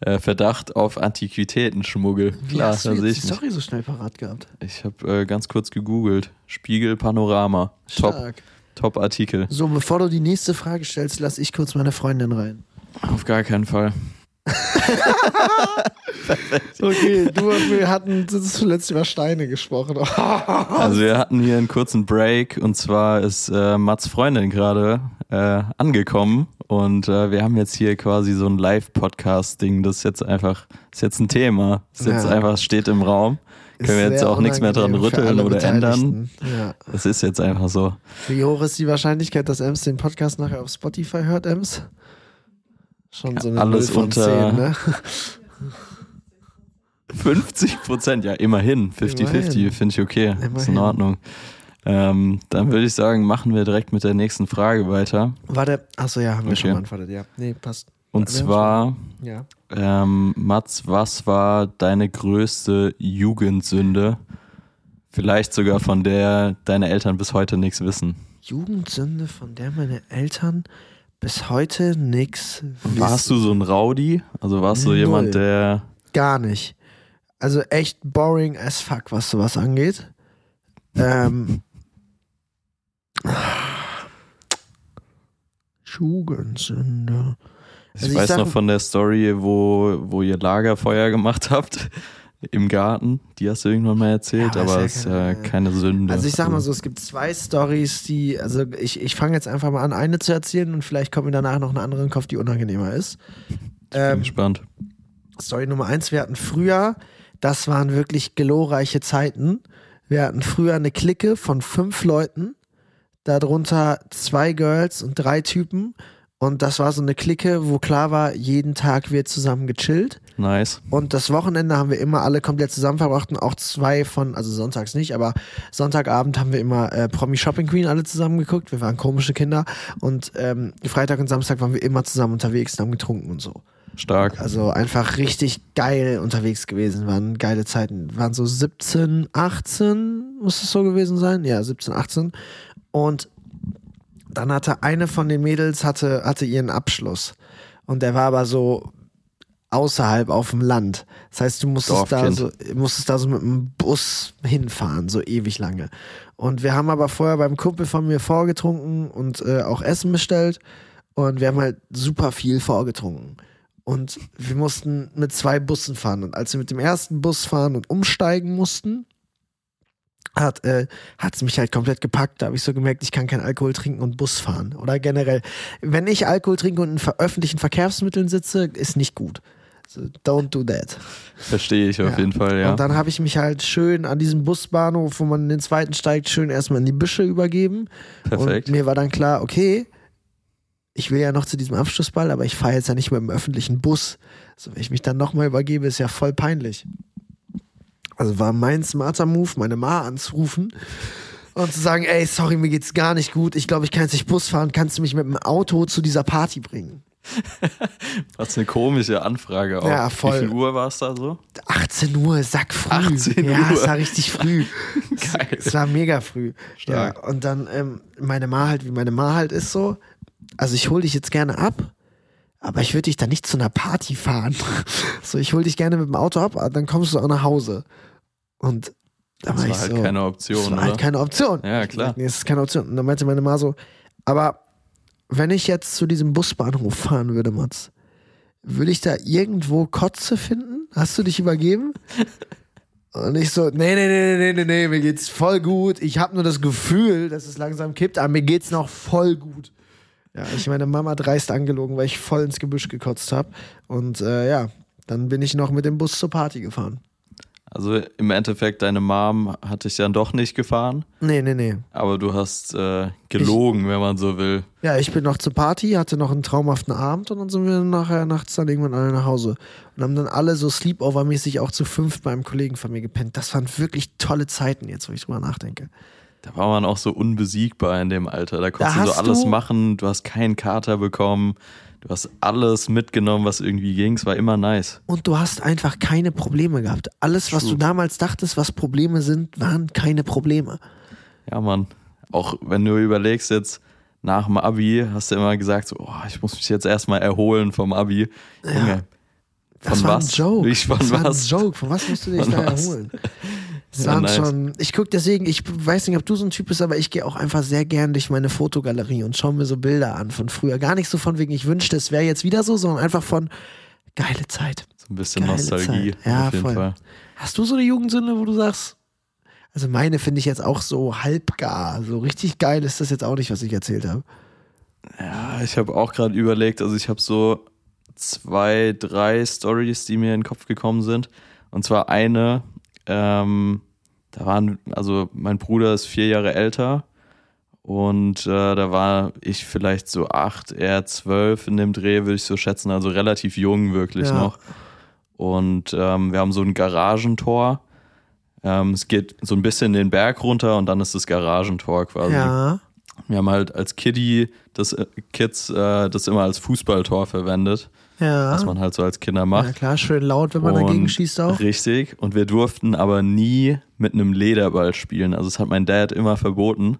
äh, Verdacht auf Antiquitätenschmuggel. Wie Klar, hast du jetzt die. Story so schnell parat gehabt? Ich habe äh, ganz kurz gegoogelt. Spiegel Panorama. Top, Stark. top Artikel. So, bevor du die nächste Frage stellst, lass ich kurz meine Freundin rein. Auf gar keinen Fall. Okay, du und wir hatten zuletzt über Steine gesprochen. Also wir hatten hier einen kurzen Break und zwar ist äh, Mats Freundin gerade äh, angekommen und äh, wir haben jetzt hier quasi so ein Live-Podcast-Ding. Das ist jetzt einfach, ist jetzt ein Thema. Ist jetzt Ja. einfach, steht im Raum. Können wir jetzt auch nichts mehr dran rütteln oder ändern. Ja. Das ist jetzt einfach so. Wie hoch ist die Wahrscheinlichkeit, dass Ems den Podcast nachher auf Spotify hört, Ems? Schon so eine alles 0 von unter- 10, ne? 50 Prozent, ja, immerhin. 50-50, Immerhin. finde ich okay. Ist in Immerhin. Ordnung. Ähm, dann würde ich sagen, machen wir direkt mit der nächsten Frage weiter. Warte, achso, ja, haben wir Okay. schon beantwortet, ja. Nee, passt. Und Wir zwar, Ja. ähm, Mats, was war deine größte Jugendsünde? Vielleicht sogar von der deine Eltern bis heute nichts wissen. Jugendsünde, von der meine Eltern bis heute nichts wissen. Warst du so ein Rowdy? Also warst du Null. jemand, der Gar nicht. Also echt boring as fuck, was sowas angeht. Ähm. Jugendsünde. Ich Also ich weiß sag- noch von der Story, wo, wo ihr Lagerfeuer gemacht habt im Garten. Die hast du irgendwann mal erzählt, Ja, aber ist es ist ja keine- keine Sünde. Also ich sag mal so, es gibt zwei Stories, die, also ich, ich fange jetzt einfach mal an, eine zu erzählen und vielleicht kommt mir danach noch eine andere in den Kopf, die unangenehmer ist. Bin Ähm, gespannt. Story Nummer eins, wir hatten früher, das waren wirklich glorreiche Zeiten. Wir hatten früher eine Clique von fünf Leuten, darunter zwei Girls und drei Typen. Und das war so eine Clique, wo klar war, jeden Tag wird zusammen gechillt. Nice. Und das Wochenende haben wir immer alle komplett zusammen verbracht und auch zwei von, also sonntags nicht, aber Sonntagabend haben wir immer äh, Promi Shopping Queen alle zusammen geguckt. Wir waren komische Kinder. Und ähm, Freitag und Samstag waren wir immer zusammen unterwegs und haben getrunken und so. Stark. Also einfach richtig geil unterwegs gewesen, waren geile Zeiten. Waren so 17, 18, muss es so gewesen sein? Ja, 17, 18. Und dann hatte eine von den Mädels hatte, hatte ihren Abschluss. Und der war aber so außerhalb auf dem Land. Das heißt, du musstest da, so, musstest da so mit dem Bus hinfahren, so ewig lange. Und wir haben aber vorher beim Kumpel von mir vorgetrunken und äh, auch Essen bestellt. Und wir haben halt super viel vorgetrunken. Und wir mussten mit zwei Bussen fahren. Und als wir mit dem ersten Bus fahren und umsteigen mussten, hat äh, hat's mich halt komplett gepackt. Da habe ich so gemerkt, ich kann kein Alkohol trinken und Bus fahren. Oder generell, wenn ich Alkohol trinke und in ver öffentlichen Verkehrsmitteln sitze, ist nicht gut. So, don't do that. Verstehe ich auf Ja. jeden Fall, ja. Und dann habe ich mich halt schön an diesem Busbahnhof, wo man in den zweiten steigt, schön erstmal in die Büsche übergeben. Perfekt. Und mir war dann klar, okay, ich will ja noch zu diesem Abschlussball, aber ich fahre jetzt ja nicht mit dem öffentlichen Bus. So, wenn ich mich dann nochmal übergebe, ist ja voll peinlich. Also war mein smarter Move, meine Ma anzurufen und zu sagen, ey, sorry, mir geht's gar nicht gut. Ich glaube, ich kann jetzt nicht Bus fahren. Kannst du mich mit dem Auto zu dieser Party bringen? Was eine komische Anfrage auch. Ja, voll. Wie viel Uhr war es da so? 18 Uhr, sack früh. 18 ja, Uhr. es war richtig früh. Geil. Es war mega früh. Stark. Ja, und dann ähm, meine Ma halt, wie meine Ma halt ist so, also ich hol dich jetzt gerne ab, aber ich würde dich dann nicht zu einer Party fahren. so, ich hol dich gerne mit dem Auto ab, dann kommst du auch nach Hause. Und da Das war war halt so, keine das Option, war oder? halt keine Option. Ja, klar. sag, Nee, das ist keine Option. Und dann meinte meine Ma so, aber wenn ich jetzt zu diesem Busbahnhof fahren würde, Mats, würde ich da irgendwo Kotze finden? Hast du dich übergeben? Und ich so, nee, nee, nee, nee, nee, nee, mir geht's voll gut. Ich habe nur das Gefühl, dass es langsam kippt, aber mir geht's noch voll gut. Ja, ich meine Mama dreist angelogen, weil ich voll ins Gebüsch gekotzt habe. Und äh, ja, dann bin ich noch mit dem Bus zur Party gefahren. Also im Endeffekt, deine Mom hat dich dann doch nicht gefahren, Nee, nee, nee. aber du hast äh, gelogen, wenn man so will. Ja, ich bin noch zur Party, hatte noch einen traumhaften Abend und dann sind wir nachher nachts dann irgendwann alle nach Hause. Und haben dann alle so Sleepover-mäßig auch zu fünf beim Kollegen von mir gepennt. Das waren wirklich tolle Zeiten jetzt, wo ich drüber nachdenke. Da war man auch so unbesiegbar in dem Alter. Da konntest Da du so alles du- machen, du hast keinen Kater bekommen, du hast alles mitgenommen, was irgendwie ging. Es war immer nice. Und du hast einfach keine Probleme gehabt. Alles, was True. du damals dachtest, was Probleme sind, waren keine Probleme. Ja, Mann. Auch wenn du überlegst jetzt, nach dem Abi hast du immer gesagt, so, oh, ich muss mich jetzt erstmal erholen vom Abi. Junge, Das von war was? ein Joke. Ich, von das war was? ein Joke. Von was musst du dich Von da was? erholen? Das waren nice. schon, ich gucke deswegen, ich weiß nicht, ob du so ein Typ bist, aber ich gehe auch einfach sehr gern durch meine Fotogalerie und schaue mir so Bilder an von früher. Gar nicht so von wegen, ich wünschte, es wäre jetzt wieder so, sondern einfach von geile Zeit. So ein bisschen Geile Nostalgie Zeit. Ja, auf jeden voll. Fall. Hast du so eine Jugendsünde, wo du sagst, also meine finde ich jetzt auch so halbgar, so richtig geil ist das jetzt auch nicht, was ich erzählt habe. Ja, ich habe auch gerade überlegt, also ich habe so zwei, drei Stories, die mir in den Kopf gekommen sind. Und zwar eine, ähm, da waren, also mein Bruder ist vier Jahre älter und äh, da war ich vielleicht so acht, er zwölf in dem Dreh, würde ich so schätzen, also relativ jung wirklich Ja. noch. Und ähm, wir haben so ein Garagentor. Ähm, es geht so ein bisschen den Berg runter und dann ist das Garagentor quasi. Ja. Wir haben halt als Kiddie das äh, Kids äh, das immer als Fußballtor verwendet, Ja. was man halt so als Kinder macht. ja, klar, schön laut, wenn man dagegen Und schießt auch. Richtig. Und wir durften aber nie mit einem Lederball spielen. Also das hat mein Dad immer verboten.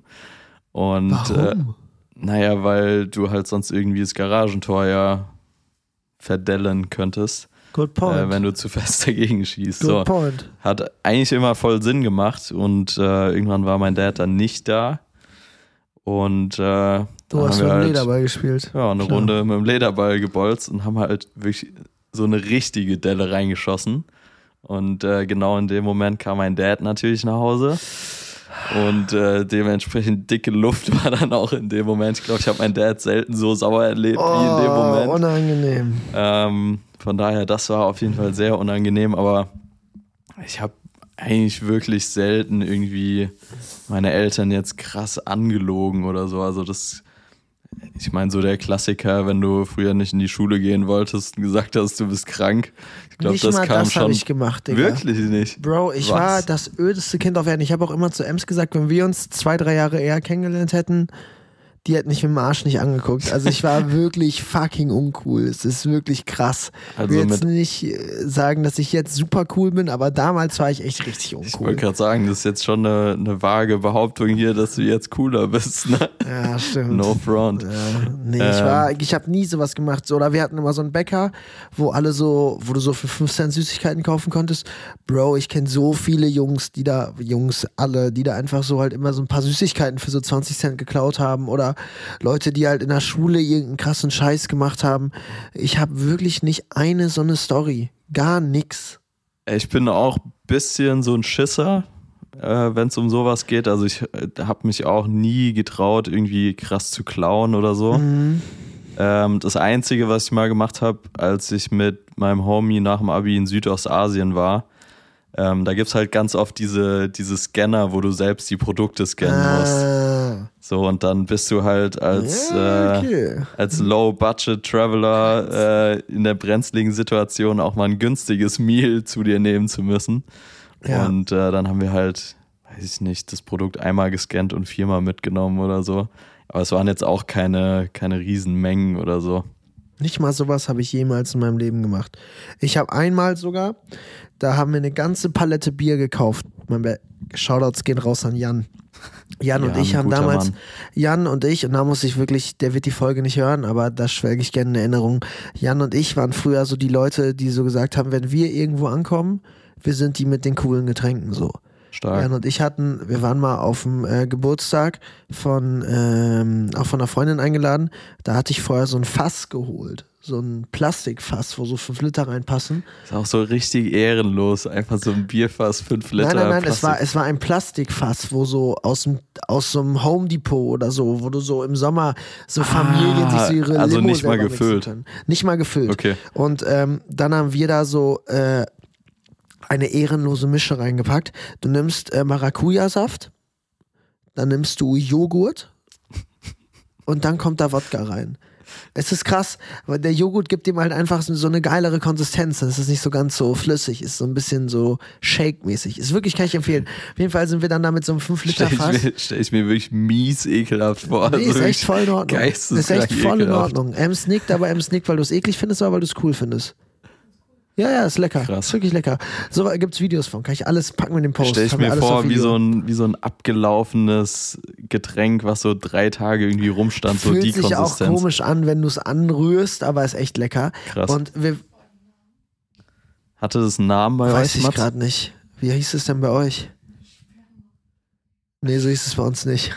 Und äh, Warum? naja, weil du halt sonst irgendwie das Garagentor ja verdellen könntest, Good point. äh, wenn du zu fest dagegen schießt. Good So. point. Hat eigentlich immer voll Sinn gemacht und äh, irgendwann war mein Dad dann nicht da. Und äh, Du hast mit dem halt, Lederball gespielt. ja, eine Klar. Runde mit dem Lederball gebolzt und haben halt wirklich so eine richtige Delle reingeschossen. Und äh, genau in dem Moment kam mein Dad natürlich nach Hause. Und äh, dementsprechend dicke Luft war dann auch in dem Moment. Ich glaube, ich habe meinen Dad selten so sauer erlebt wie in dem Oh, Moment. unangenehm. Ähm, von daher, das war auf jeden Fall sehr unangenehm, aber ich habe eigentlich wirklich selten irgendwie meine Eltern jetzt krass angelogen oder so. Also das, ich meine, so der Klassiker, wenn du früher nicht in die Schule gehen wolltest und gesagt hast, du bist krank. Ich glaube, das mal kam das habe schon. ich gemacht, Digga. Wirklich nicht. Bro, ich Was? war das ödeste Kind auf Erden. Ich habe auch immer zu Ems gesagt, wenn wir uns zwei, drei Jahre eher kennengelernt hätten, die hätten mich mit dem Arsch nicht angeguckt. Also ich war wirklich fucking uncool. Es ist wirklich krass. Ich Also will jetzt mit- nicht äh, sagen, dass ich jetzt super cool bin, aber damals war ich echt richtig Ich uncool. wollte gerade sagen, das ist jetzt schon eine, eine vage Behauptung hier, dass du jetzt cooler bist. Ne? Ja, stimmt. No front. Ja, nee, ich Ähm. war, ich habe nie sowas gemacht. So, oder wir hatten immer so einen Bäcker, wo alle so, wo du so für 5 Cent Süßigkeiten kaufen konntest. Bro, ich kenne so viele Jungs, die da, Jungs, alle, die da einfach so halt immer so ein paar Süßigkeiten für so 20 Cent geklaut haben oder Leute, die halt in der Schule irgendeinen krassen Scheiß gemacht haben. Ich habe wirklich nicht eine so eine Story. Gar nix. Ich bin auch ein bisschen so ein Schisser, äh, wenn es um sowas geht. Also ich äh, habe mich auch nie getraut, irgendwie krass zu klauen oder so. Mhm. Ähm, das Einzige, was ich mal gemacht habe, als ich mit meinem Homie nach dem Abi in Südostasien war, ähm, da gibt's halt ganz oft diese, diese Scanner, wo du selbst die Produkte scannen musst. Ah, So, und dann bist du halt als, ja, äh, okay. als Low-Budget-Traveler äh, in der brenzligen Situation auch mal ein günstiges Meal zu dir nehmen zu müssen. Ja. Und äh, dann haben wir halt, weiß ich nicht, das Produkt einmal gescannt und viermal mitgenommen oder so. Aber es waren jetzt auch keine, keine Riesenmengen oder so. Nicht mal sowas habe ich jemals in meinem Leben gemacht. Ich habe einmal sogar, da haben wir eine ganze Palette Bier gekauft. Shoutouts gehen raus an Jan. Jan und Jan, ich haben damals, Mann. Jan und ich, und da muss ich wirklich, der wird die Folge nicht hören, aber da schwelge ich gerne in Erinnerung. Jan und ich waren früher so die Leute, die so gesagt haben, wenn wir irgendwo ankommen, wir sind die mit den coolen Getränken so. Stark. Jan und ich hatten, wir waren mal auf dem äh, Geburtstag von, ähm, auch von einer Freundin eingeladen. Da hatte ich vorher so ein Fass geholt. So ein Plastikfass, wo so fünf Liter reinpassen. Ist auch so richtig ehrenlos. Einfach so ein Bierfass, fünf Liter. nein, nein, nein, es war, es war ein Plastikfass, wo so aus, dem, aus so einem Home Depot oder so, wo du so im Sommer so Familien sich so ihre also Limo nicht mal gefüllt. können. Nicht mal gefüllt. Okay. Und ähm, dann haben wir da so äh, eine ehrenlose Mische reingepackt. Du nimmst äh, Maracuja-Saft, dann nimmst du Joghurt und dann kommt da Wodka rein. Es ist krass, weil der Joghurt gibt ihm halt einfach so eine geilere Konsistenz. Es ist nicht so ganz so flüssig, ist so ein bisschen so Shake-mäßig. Ist wirklich, kann ich empfehlen. Auf jeden Fall sind wir dann da mit so einem 5 Liter Stell stell ich mir wirklich mies ekelhaft vor. Nee, Also ist echt wirklich voll in Ordnung. Ist echt voll in ekelhaft. Ordnung. Ems nickt, aber Ems nickt, weil du es eklig findest oder weil du es cool findest. Ja, ja, ist lecker. Krass. Ist wirklich lecker. So gibt's Videos von. Kann ich alles packen mit dem Post. Stell ich Haben mir vor, wie so, ein, wie so ein abgelaufenes Getränk, was so drei Tage irgendwie rumstand, so Fühlt die sich auch Konsistenz. komisch an, wenn du es anrührst, aber ist echt lecker. Krass. Und wir, Hatte das einen Namen bei weiß euch, ich Mats? gerade nicht. Wie hieß es denn bei euch? Nee, so hieß es bei uns nicht.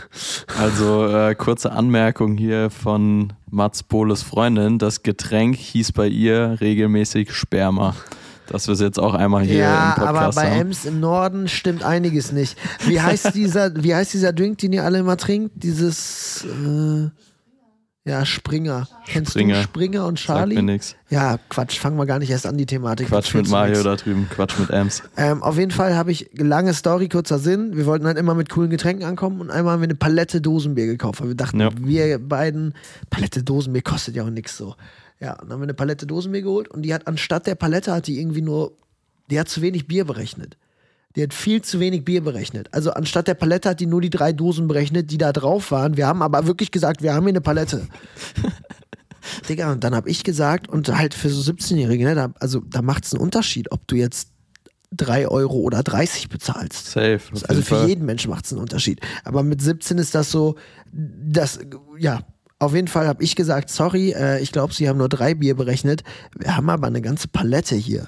Also äh, kurze Anmerkung hier von Mats Bohles Freundin. Das Getränk hieß bei ihr regelmäßig Sperma. Dass wir es jetzt auch einmal hier ja, im aber Podcast bei haben. Ems im Norden stimmt einiges nicht. Wie heißt dieser, wie heißt dieser Drink, den ihr alle immer trinkt? Dieses, äh, ja, Springer. Kennst Springer. du Springer und Sagt Charlie? mir nichts. Ja, Quatsch, fangen wir gar nicht erst an, die Thematik. Quatsch mit Mario nix. da drüben, Quatsch mit Ems. Ähm, auf jeden Fall habe ich, lange Story, kurzer Sinn, wir wollten halt immer mit coolen Getränken ankommen und einmal haben wir eine Palette Dosenbier gekauft, weil wir dachten, Ja. wir beiden, Palette Dosenbier kostet ja auch nichts so. Ja, und dann haben wir eine Palette Dosenbier geholt und die hat anstatt der Palette hat die irgendwie nur, die hat zu wenig Bier berechnet. Die hat viel zu wenig Bier berechnet. Also anstatt der Palette hat die nur die drei Dosen berechnet, die da drauf waren. Wir haben aber wirklich gesagt, wir haben hier eine Palette. Digga, und dann habe ich gesagt, und halt für so 17-Jährige, ne, da, also da macht es einen Unterschied, ob du jetzt 3 Euro oder 30 bezahlst. Safe. Also für Fall. jeden Menschen macht es einen Unterschied. Aber mit 17 ist das so, das, ja, auf jeden Fall habe ich gesagt, sorry, äh, ich glaube, sie haben nur drei Bier berechnet. Wir haben aber eine ganze Palette hier.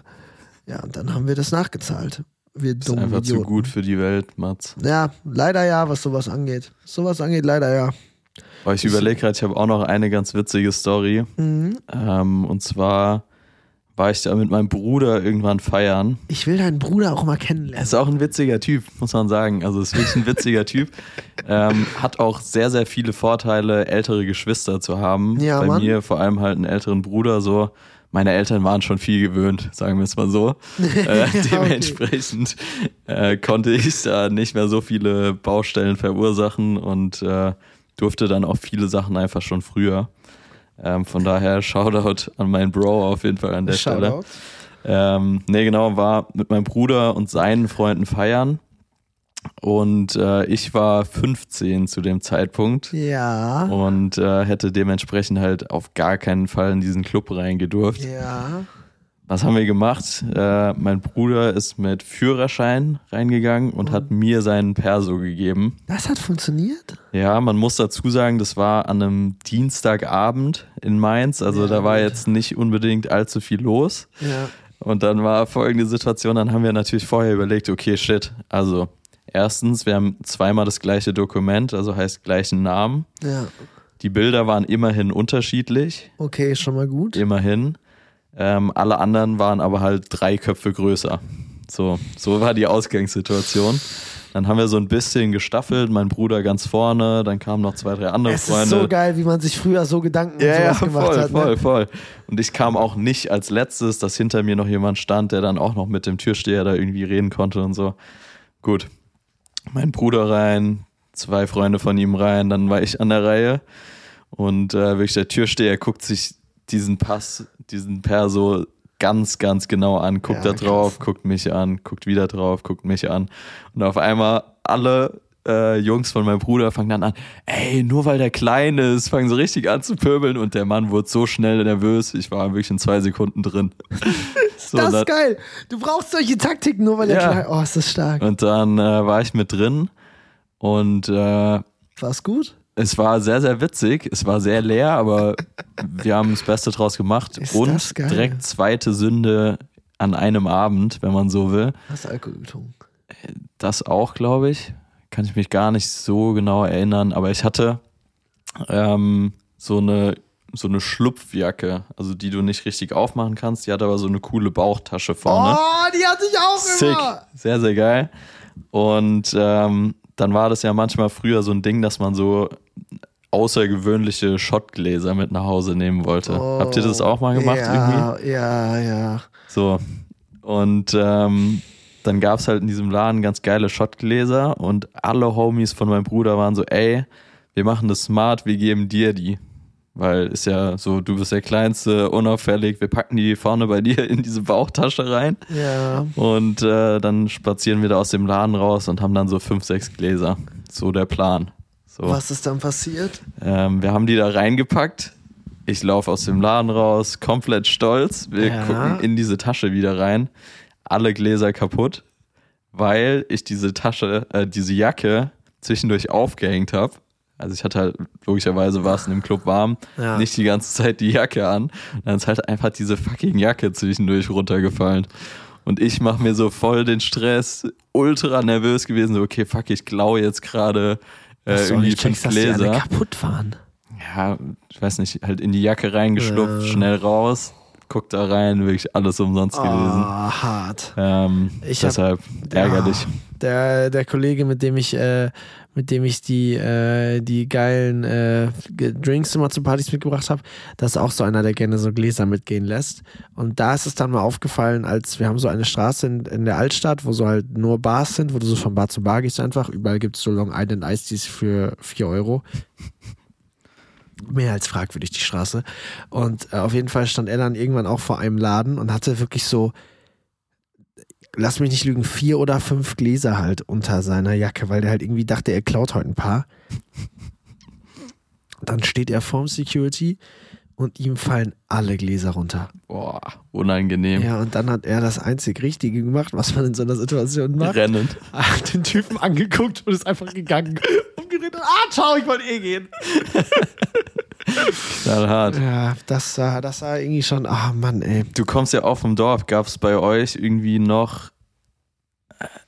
Ja, und dann haben wir das nachgezahlt. Wir Ist dummen einfach zu Idioten. gut für die Welt, Mats. Ja, leider ja, was sowas angeht. Sowas angeht, leider ja. Aber ich überlege gerade, ich habe auch noch eine ganz witzige Story. Mhm. Ähm, und zwar war ich da mit meinem Bruder irgendwann feiern. Ich will deinen Bruder auch mal Er kennenlernen. ist auch ein witziger Typ, muss man sagen. Also ist wirklich ein witziger Typ. Ähm, hat auch sehr, sehr viele Vorteile, ältere Geschwister zu haben. Ja, Bei Mann. mir vor allem halt einen älteren Bruder so. Meine Eltern waren schon viel gewöhnt, sagen wir es mal so. Äh, dementsprechend äh, konnte ich da nicht mehr so viele Baustellen verursachen und äh, durfte dann auch viele Sachen einfach schon früher. Ähm, von daher Shoutout an meinen Bro auf jeden Fall an der Stelle. Shoutout. Ähm, nee, genau, war mit meinem Bruder und seinen Freunden feiern. Und äh, ich war 15 zu dem Zeitpunkt Ja. und äh, hätte dementsprechend halt auf gar keinen Fall in diesen Club reingedurft. Ja. Was haben wir gemacht? Äh, mein Bruder ist mit Führerschein reingegangen und hat mir seinen Perso gegeben. Das hat funktioniert? Ja, man muss dazu sagen, das war an einem Dienstagabend in Mainz, also Ja, da war jetzt nicht unbedingt allzu viel los. Ja. Und dann war folgende Situation, dann haben wir natürlich vorher überlegt, okay, shit, also erstens, wir haben zweimal das gleiche Dokument, also heißt gleichen Namen. Ja. Die Bilder waren immerhin unterschiedlich, Okay, schon mal gut. immerhin. Ähm, alle anderen waren aber halt drei Köpfe größer. So, so war die Ausgangssituation. Dann haben wir so ein bisschen gestaffelt, mein Bruder ganz vorne, dann kamen noch zwei, drei andere Es Freunde. ist so geil, wie man sich früher so Gedanken Ja, ja, sowas gemacht voll, hat. voll, Ne? voll. Und ich kam auch nicht als letztes, dass hinter mir noch jemand stand, der dann auch noch mit dem Türsteher da irgendwie reden konnte und so. Gut. Mein Bruder rein, zwei Freunde von ihm rein, dann war ich an der Reihe. Und äh, wirklich der Türsteher guckt sich diesen Pass, diesen Perso ganz, ganz genau an, guckt Ja, da drauf, guckt mich an, guckt wieder drauf, guckt mich an. Und auf einmal alle äh, Jungs von meinem Bruder fangen dann an, ey, nur weil der klein ist, fangen so richtig an zu pöbeln und der Mann wurde so schnell nervös, ich war wirklich in zwei Sekunden drin. so, Das ist geil. Du brauchst solche Taktiken, nur weil der Ja. klein Oh, ist das stark. und dann äh, war ich mit drin und äh, War's gut? es war sehr, sehr witzig. Es war sehr leer, aber wir haben das Beste draus gemacht. Ist und direkt zweite Sünde an einem Abend, wenn man so will. Hast du Alkohol getrunken? Das auch, glaube ich. Kann ich mich gar nicht so genau erinnern, aber ich hatte ähm, so eine so eine Schlupfjacke, also die du nicht richtig aufmachen kannst. Die hat aber so eine coole Bauchtasche vorne. Oh, die hatte ich auch Sick. immer. Sehr, sehr geil. Und ähm, dann war das ja manchmal früher so ein Ding, dass man so außergewöhnliche Schottgläser mit nach Hause nehmen wollte. Habt ihr das auch mal gemacht irgendwie? ja, Ja, ja. So. Und ähm, dann gab es halt in diesem Laden ganz geile Schottgläser und alle Homies von meinem Bruder waren so, ey, wir machen das smart, wir geben dir die. Weil ist ja so, du bist der Kleinste, unauffällig, wir packen die vorne bei dir in diese Bauchtasche rein. Ja. Und äh, dann spazieren wir da aus dem Laden raus und haben dann so fünf, sechs Gläser. So der Plan. So. Was ist dann passiert? Ähm, wir haben die da reingepackt. Ich laufe aus dem Laden raus, komplett stolz. Wir Ja. gucken in diese Tasche wieder rein. Alle Gläser kaputt, weil ich diese Tasche, äh, diese Jacke zwischendurch aufgehängt habe. Also ich hatte halt, logischerweise war es in dem Club warm, Ja. nicht die ganze Zeit die Jacke an. Und dann ist halt einfach diese fucking Jacke zwischendurch runtergefallen. Und ich mache mir so voll den Stress, ultra nervös gewesen, so okay, fuck, ich klaue jetzt gerade äh, irgendwie fünf checkst, dass die alle Gläser kaputt waren. ja, ich weiß nicht, halt in die Jacke reingeschlupft, Ja. schnell raus, guck da rein, wirklich alles umsonst gewesen. Ah, hart. Ähm, Ich hab- deshalb ärgerlich. Ah, der, der Kollege, mit dem ich, äh, mit dem ich die, äh, die geilen äh, Drinks immer zu Partys mitgebracht habe, das ist auch so einer, der gerne so Gläser mitgehen lässt. Und da ist es dann mal aufgefallen, als wir haben so eine Straße in, in der Altstadt, wo so halt nur Bars sind, wo du so von Bar zu Bar gehst einfach. Überall gibt es so Long Island Ice Teas für 4 Euro. Mehr als fragwürdig, die Straße. Und äh, auf jeden Fall stand er dann irgendwann auch vor einem Laden und hatte wirklich so, lass mich nicht lügen, vier oder fünf Gläser halt unter seiner Jacke, weil der halt irgendwie dachte, er klaut heute ein paar. Dann steht er vorm Security und ihm fallen alle Gläser runter. Boah, unangenehm. Ja, und dann hat er das einzig Richtige gemacht, was man in so einer Situation macht. Rennend. Hat den Typen angeguckt und ist einfach gegangen. Und, ah, ciao, ich wollte eh gehen. Knallhart. Ja, das war, das war irgendwie schon, ah Mann, ey. Du kommst ja auch vom Dorf. Gab es bei euch irgendwie noch.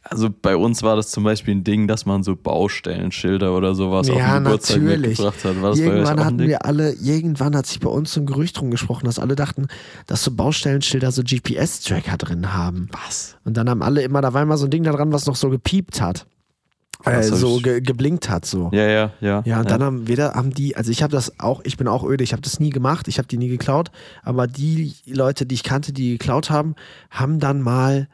Also bei uns war das zum Beispiel ein Ding, dass man so Baustellenschilder oder sowas auf Ja, den Geburtstag natürlich. mitgebracht hat. War das bei euch Irgendwann hatten wir alle, irgendwann hat sich bei uns so ein Gerücht rumgesprochen, dass alle dachten, dass so Baustellenschilder so GPS-Tracker drin haben. Was? Und dann haben alle immer, da war immer so ein Ding da dran, was noch so gepiept hat. Hab so ge geblinkt hat, so. Ja, ja, ja. Ja, und dann haben weder haben die, also ich habe das auch, ich bin auch öde, ich habe das nie gemacht, ich habe die nie geklaut, aber die Leute, die ich kannte, die geklaut haben, haben dann mal,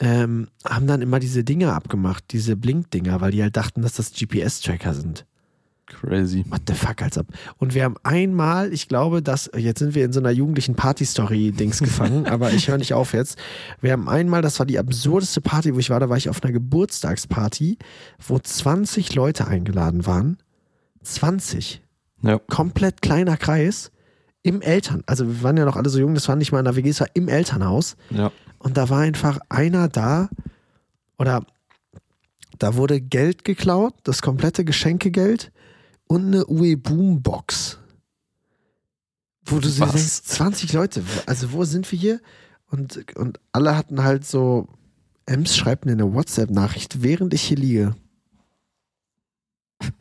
ähm, haben dann immer diese Dinger abgemacht, diese Blink-Dinger, weil die halt dachten, dass das GPS-Tracker sind. Crazy. What the fuck, als ob. Und wir haben einmal, ich glaube, dass, jetzt sind wir in so einer jugendlichen Party-Story-Dings gefangen, aber ich höre nicht auf jetzt. Wir haben einmal, das war die absurdeste Party, wo ich war, da war ich auf einer Geburtstagsparty, wo 20 Leute eingeladen waren. 20 Ja. komplett kleiner Kreis im Eltern, also wir waren ja noch alle so jung, das war nicht mal in der WG, es war im Elternhaus Ja. und da war einfach einer da oder da wurde Geld geklaut, das komplette Geschenkegeld und eine UE Boombox. Wo du so denkst, 20 Leute, also wo sind wir hier? Und, und alle hatten halt so, Ems schreibt mir eine WhatsApp-Nachricht, während ich hier liege.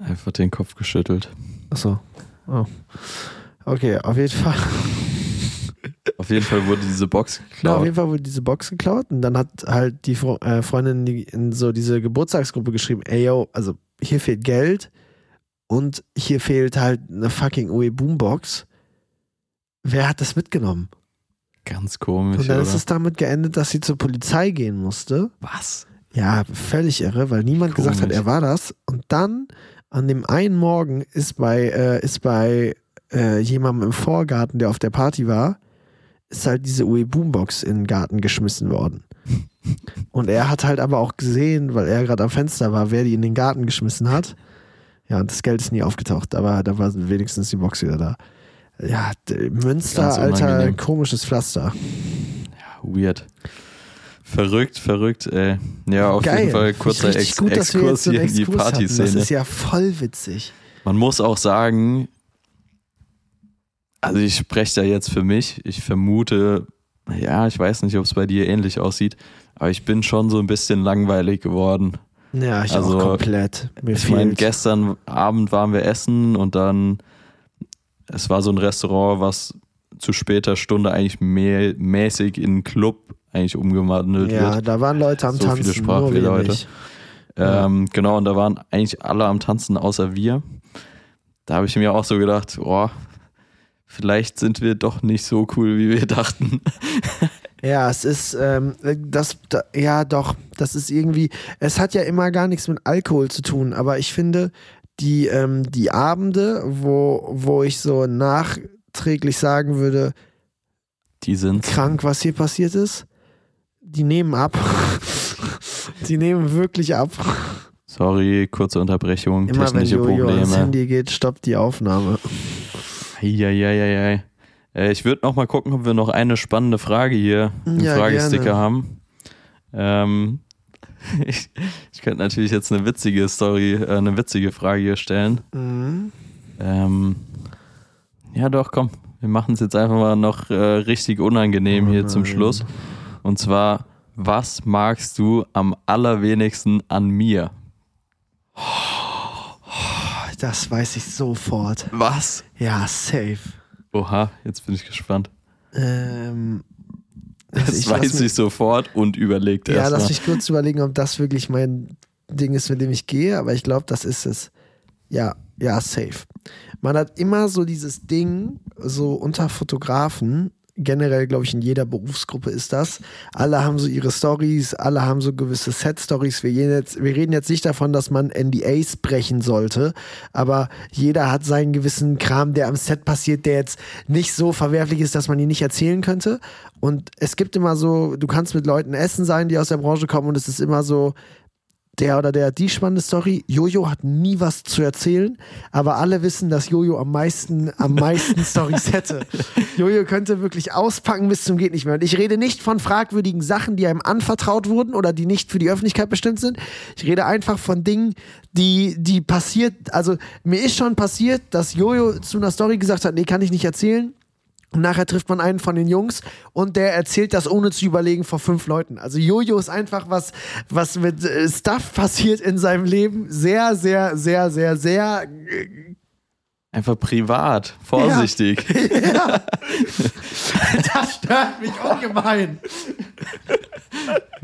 Einfach den Kopf geschüttelt. Achso. Oh. Okay, auf jeden Fall. Auf jeden Fall wurde diese Box Ja, auf geklaut. jeden Fall wurde diese Box geklaut und dann hat halt die äh, Freundin in so diese Geburtstagsgruppe geschrieben, ey yo, also hier fehlt Geld und hier fehlt halt eine fucking UE Boombox. Wer hat das mitgenommen? Ganz komisch, Und dann oder? ist es damit geendet, dass sie zur Polizei gehen musste. Was? Ja, völlig irre, weil niemand gesagt hat, Komisch. er war das. Und dann an dem einen Morgen ist bei, äh, ist bei äh, jemandem im Vorgarten, der auf der Party war, ist halt diese UE Boombox in den Garten geschmissen worden. Und er hat halt aber auch gesehen, weil er gerade am Fenster war, wer die in den Garten geschmissen hat. Ja, und das Geld ist nie aufgetaucht, aber da war wenigstens die Box wieder da. Ja, Münster, alter, komisches Pflaster. Weird. Verrückt, verrückt, ey. Ja, auf Geil. jeden Fall kurzer Ex gut, Exkurs hier in die hatten. Das Partyszene. ist ja voll witzig. Man muss auch sagen, also ich spreche da jetzt für mich. Ich vermute, ja, ich weiß nicht, ob es bei dir ähnlich aussieht, aber ich bin schon so ein bisschen langweilig geworden. Ja, ich Also, auch komplett. Mir Ich meine, gestern Abend waren wir essen und dann, es war so ein Restaurant, was zu später Stunde eigentlich mehr, mäßig in einen Club eigentlich umgewandelt Ja, wird. da waren Leute am So viele Tanzen. nur Sprachfehler wir heute. Ähm, genau, und da waren eigentlich alle am Tanzen außer wir. Da habe ich mir auch so gedacht, oh, vielleicht sind wir doch nicht so cool, wie wir dachten. Ja, es ist, ähm, das, da, ja doch, das ist irgendwie, es hat ja immer gar nichts mit Alkohol zu tun, aber ich finde, die, ähm, die Abende, wo, wo ich so nachträglich sagen würde, Die sind krank, was hier passiert ist, die nehmen ab. die nehmen wirklich ab. Sorry, kurze Unterbrechung, Immer wenn technische Jojo ans Probleme. Handy geht, stoppt die Aufnahme. Eieieiei. Äh, ich würde noch mal gucken, ob wir noch eine spannende Frage hier im Ja, Fragesticker gerne. haben. Ähm, ich, ich könnte natürlich jetzt eine witzige Story, äh, eine witzige Frage hier stellen. Mhm. Ähm, ja, doch, komm. Wir machen es jetzt einfach mal noch äh, richtig unangenehm Oh hier zum. Schluss. Und zwar, was magst du am allerwenigsten an mir? Das weiß ich sofort. Was? Ja, safe. Oha, jetzt bin ich gespannt. Ähm, Das ich lass weiß mich- ich sofort und überlegt Ja, erst lass mal. mich kurz überlegen, ob das wirklich mein Ding ist, mit dem ich gehe, aber ich glaube, das ist es. Ja, ja, safe. Man hat immer so dieses Ding, so unter Fotografen, generell, glaube ich, in jeder Berufsgruppe ist das. Alle haben so ihre Stories, alle haben so gewisse Set-Stories. Wir, wir reden jetzt nicht davon, dass man NDAs brechen sollte, aber jeder hat seinen gewissen Kram, der am Set passiert, der jetzt nicht so verwerflich ist, dass man ihn nicht erzählen könnte. Und es gibt immer so, du kannst mit Leuten essen sein, die aus der Branche kommen und es ist immer so, der oder der die spannende Story. Jojo hat nie was zu erzählen, aber alle wissen, dass Jojo am meisten, am meisten Stories hätte. Jojo könnte wirklich auspacken bis zum geht nicht mehr. Und ich rede nicht von fragwürdigen Sachen, die einem anvertraut wurden oder die nicht für die Öffentlichkeit bestimmt sind. Ich rede einfach von Dingen, die, die passiert. Also mir ist schon passiert, dass Jojo zu einer Story gesagt hat, nee, kann ich nicht erzählen. Und nachher trifft man einen von den Jungs und der erzählt das ohne zu überlegen vor fünf Leuten. Also Jojo ist einfach was, was mit äh, Stuff passiert in seinem Leben. Sehr, sehr, sehr, sehr, sehr. äh, Einfach privat, vorsichtig. Das stört mich ungemein.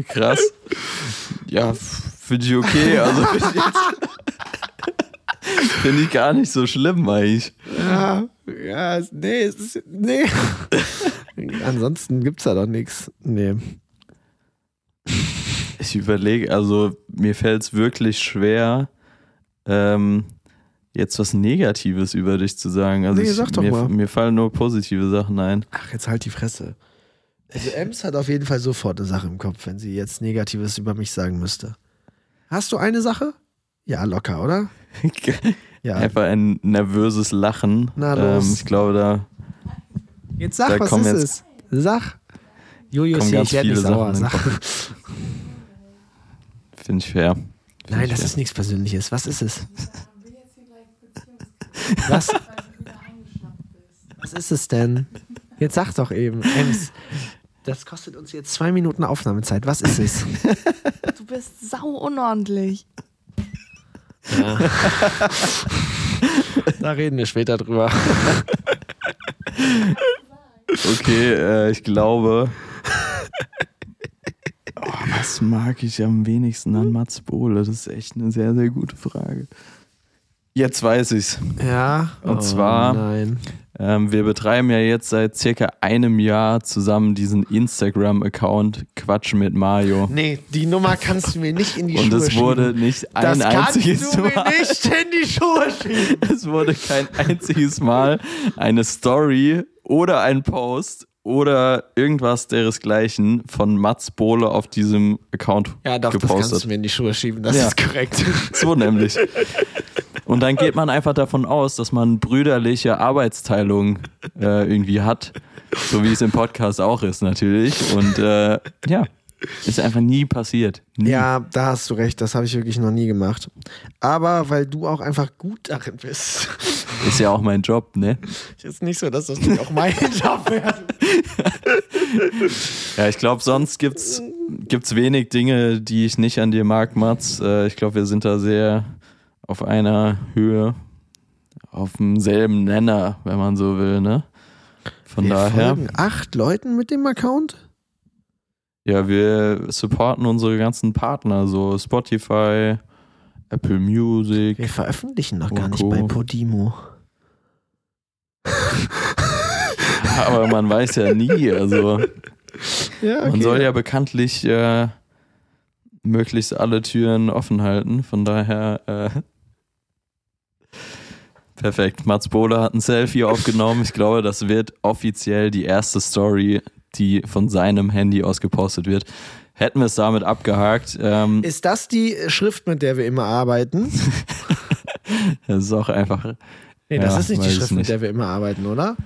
Krass. Ja, finde ich okay. Also finde ich gar nicht so schlimm eigentlich. Ja, ja, es- nee, es ist, nee. Ansonsten gibt's da doch nichts. Nee. Ich überlege, also mir fällt es wirklich schwer, ähm, jetzt was Negatives über dich zu sagen. Also Nee, ich, sag doch mir, mal. mir fallen nur positive Sachen ein. Ach, jetzt halt die Fresse. Also Ems hat auf jeden Fall sofort eine Sache im Kopf, wenn sie jetzt Negatives über mich sagen müsste. Hast du eine Sache? Ja, locker, oder? Ja. Einfach ein nervöses Lachen. Na los. Ähm, ich glaube, da Jetzt sag, Da was ist jetzt- es? Sag. Jojo ist kommen hier, ich werde nicht sauer. Sag. finde ich fair. Find Nein, ich das fair. ist nichts Persönliches. Was ist es? Was? Was ist es denn? Jetzt sag doch eben. Ems, das kostet uns jetzt zwei Minuten Aufnahmezeit. Was ist es? Du bist sau unordentlich. Da reden wir später drüber. Okay, äh, ich glaube. Oh, was mag ich am wenigsten an Mats Bohle? Das ist echt eine sehr, sehr gute Frage. Jetzt weiß ich's. Ja. Und oh, zwar- Nein. Ähm, wir betreiben ja jetzt seit circa einem Jahr zusammen diesen Instagram-Account Quatsch mit Mario. Nee, die Nummer kannst du mir nicht in die Und Schuhe es wurde nicht Das ein kannst einziges du mir Mal. nicht in die Schuhe schieben. Es wurde kein einziges Mal eine Story oder ein Post oder irgendwas deresgleichen von Mats Bohle auf diesem Account Ja, doch, das kannst gepostet. du mir in die Schuhe schieben. Das Ja. ist korrekt. So nämlich. Und dann geht man einfach davon aus, dass man brüderliche Arbeitsteilung äh, irgendwie hat. So wie es im Podcast auch ist, natürlich. Und äh, ja, ist einfach nie passiert. Nie. Ja, da hast du recht. Das habe ich wirklich noch nie gemacht. Aber weil du auch einfach gut darin bist. Ist ja auch mein Job, ne? Ist nicht so, dass das nicht auch mein Job wäre. Ja, ich glaube, sonst gibt's gibt's wenig Dinge, die ich nicht an dir mag, Mats. Äh, ich glaube, wir sind da sehr auf einer Höhe, auf demselben Nenner, wenn man so will, ne? Von Wir daher, folgen acht Leuten mit dem Account? ja, wir supporten unsere ganzen Partner, so Spotify, Apple Music. Wir veröffentlichen noch gar nicht Co. bei Podimo. Aber man weiß ja nie, also Ja, man soll ja bekanntlich äh, möglichst alle Türen offen halten. Von daher äh, perfekt. Mats Bohle hat ein Selfie aufgenommen. Ich glaube, das wird offiziell die erste Story, die von seinem Handy aus gepostet wird. Hätten wir es damit abgehakt. Ähm, Ist das die Schrift, mit der wir immer arbeiten? das ist auch einfach Nee, das Ja, ist nicht die Schrift, es mit nicht. der wir immer arbeiten, oder?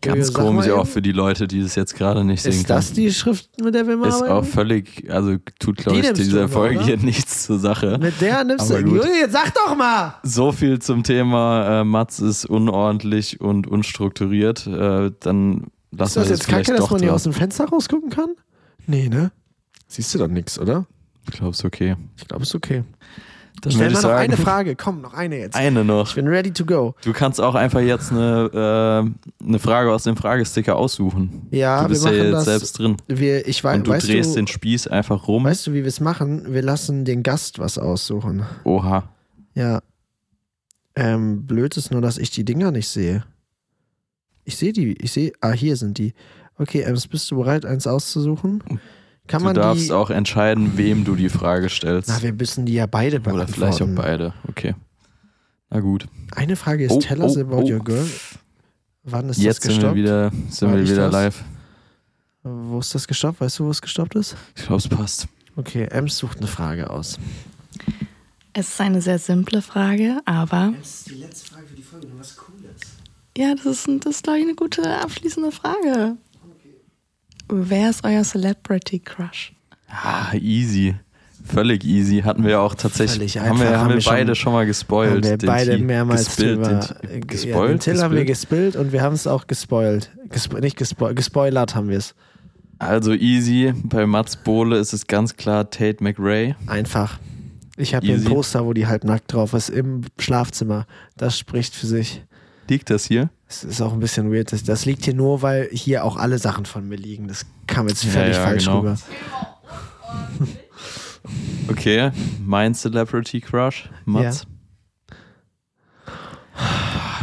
Ganz mal komisch auch für die Leute, die das jetzt gerade nicht sehen Ist das die Schrift, mit der wir können. Ist auch völlig, also tut, glaube Die ich, dieser Folge oder? hier nichts zur Sache. mit der nimmst du. Gut. Jetzt sag doch mal! So viel zum Thema äh, Mats ist unordentlich und unstrukturiert. Äh, dann Ist lassen das jetzt kacke, dass man hier aus dem Fenster rausgucken kann? Nee, ne? Siehst du doch nichts, oder? Ich glaube, es ist okay. Ich glaube, ist okay. Dann Stell mal noch sagen, eine Frage. Komm, noch eine jetzt. eine noch. Ich bin ready to go. Du kannst auch einfach jetzt eine, äh, eine Frage aus dem Fragesticker aussuchen. Ja, du bist wir ja machen jetzt das. selbst drin. Wir, ich weiß, Und du weißt drehst du, den Spieß einfach rum. weißt du, wie wir es machen? Wir lassen den Gast was aussuchen. Oha. Ja. Ähm, blöd ist nur, dass ich die Dinger nicht sehe. Ich sehe die, ich sehe, ah, hier sind die. Okay, Ems, bist du bereit, eins auszusuchen? Kann Du man darfst die, auch entscheiden, wem du die Frage stellst. na, wir müssen die ja beide Oder beantworten. vielleicht auch beide. Okay. Na gut. Eine Frage ist, Oh, tell us oh, about oh. your girl. Wann ist Jetzt das sind wir gestoppt? wieder, sind War wir wieder das? live. Wo ist das gestoppt? Weißt du, wo es gestoppt ist? Ich glaube, es passt. Okay, Ems sucht eine Frage aus. Es ist eine sehr simple Frage, aber Das ist die letzte Frage für die Folge, nur was Cooles. ja, das ist, das ist glaube ich, eine gute abschließende Frage. Wer ist euer Celebrity Crush? Ah, easy. Völlig easy. Hatten wir ja auch tatsächlich. Völlig Haben wir, einfach. haben Haben wir wir schon- beide schon mal gespoilt. Haben wir den beide Tee. mehrmals gespillt, drüber. den Tee. Ja, Gespoilt? den Till haben wir gespillt und wir haben es auch gespoilt. Gespo nicht gespo gespoilert haben wir es. Also easy. Bei Mats Bohle ist es ganz klar Tate McRae. Einfach. Ich habe hier ein. Poster, wo die halbnackt drauf ist, im Schlafzimmer. Das spricht für sich. Liegt das hier? Es ist auch ein bisschen weird. Das, das liegt hier nur, weil hier auch alle Sachen von mir liegen. Das kam jetzt Ja, völlig ja, falsch genau. rüber. Okay. Mein Celebrity Crush. Mats.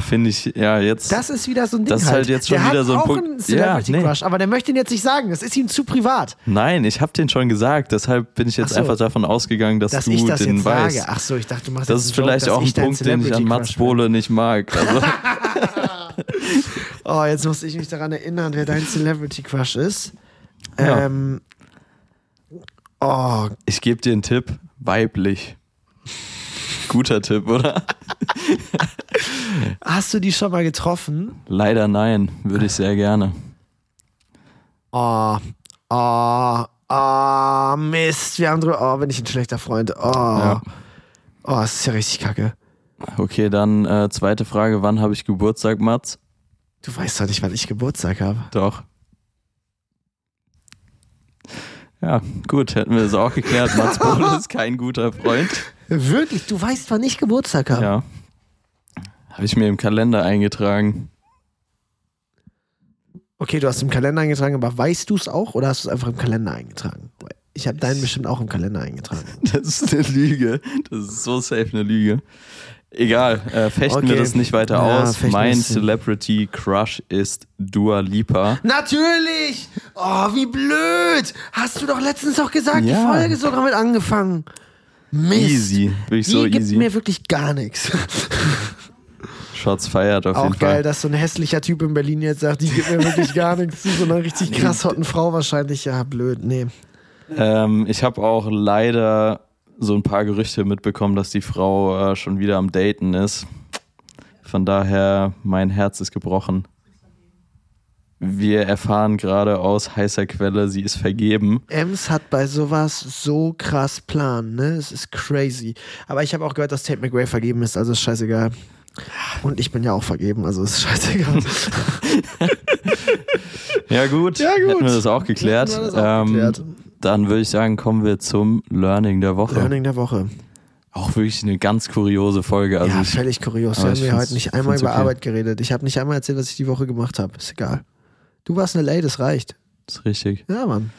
Finde ich, ja, jetzt. Das ist wieder so ein Ding. Das ist halt jetzt schon der wieder hat so ein auch Punkt- einen Celebrity Ja, nee. Crush, aber der möchte ihn jetzt nicht sagen. Das ist ihm zu privat. Nein, ich habe den schon gesagt. Deshalb bin ich jetzt so. einfach davon ausgegangen, dass, Dass du ich das den jetzt weißt. sage. Ach so, ich dachte, du machst Das jetzt ist vielleicht dass auch ein Punkt, den ich an Mats. Bohle nicht mag. Also, Oh, jetzt muss ich mich daran erinnern, wer dein Celebrity Crush ist. Ja. Ähm, oh, ich gebe dir einen Tipp: weiblich. Guter Tipp, oder? hast du die schon mal getroffen? Leider nein, würde ich sehr gerne. Oh, oh, oh, Mist. Wir haben drüber. Oh, bin ich ein schlechter Freund. Oh, Ja. oh, das ist ja richtig kacke. Okay, dann äh, zweite Frage: Wann habe ich Geburtstag, Mats? Du weißt doch nicht, wann ich Geburtstag habe. Doch. Ja, gut, hätten wir das auch geklärt. Mats Bohle ist kein guter Freund. Wirklich? Du weißt, wann ich Geburtstag habe? Ja. Habe ich mir im Kalender eingetragen. Okay, du hast im Kalender eingetragen, aber weißt du es auch oder hast du es einfach im Kalender eingetragen? Ich habe deinen bestimmt auch im Kalender eingetragen. Das ist eine Lüge. Das ist so safe eine Lüge. Egal, äh, fechten wir Okay. das nicht weiter Ja, aus. wir Mein. Celebrity Crush ist Dua Lipa. Natürlich! Oh, wie blöd! Hast du doch letztens doch gesagt, die Ja. Folge sogar mit angefangen. Mist. Easy, wirklich Die so gibt easy. mir wirklich gar nichts. Shots feiert auf Auch jeden geil, Fall. dass so ein hässlicher Typ in Berlin jetzt sagt, die gibt mir wirklich gar nichts zu, so einer richtig krass hotten Frau wahrscheinlich. Ja, blöd, nee. Ähm, ich habe auch leider so ein paar Gerüchte mitbekommen, dass die Frau äh, schon wieder am Daten ist. Von daher, mein Herz ist gebrochen. Wir erfahren gerade aus heißer Quelle, sie ist vergeben. Ems hat bei sowas so krass Plan, ne? Es ist crazy. Aber ich habe auch gehört, dass Tate McRae vergeben ist, also ist scheißegal. Und ich bin ja auch vergeben, also ist scheißegal. Ja gut, Ja, gut. hätten wir das auch geklärt. Das auch ähm, geklärt. Dann würde ich sagen, kommen wir zum Learning der Woche. Learning der Woche. Auch wirklich eine ganz kuriose Folge. Also ja, völlig kurios. Wir aber haben ja heute nicht einmal über okay. Arbeit geredet. Ich habe nicht einmal erzählt, was ich die Woche gemacht habe. Ist egal. Du warst eine Lady, das reicht. ist richtig. Ja, Mann.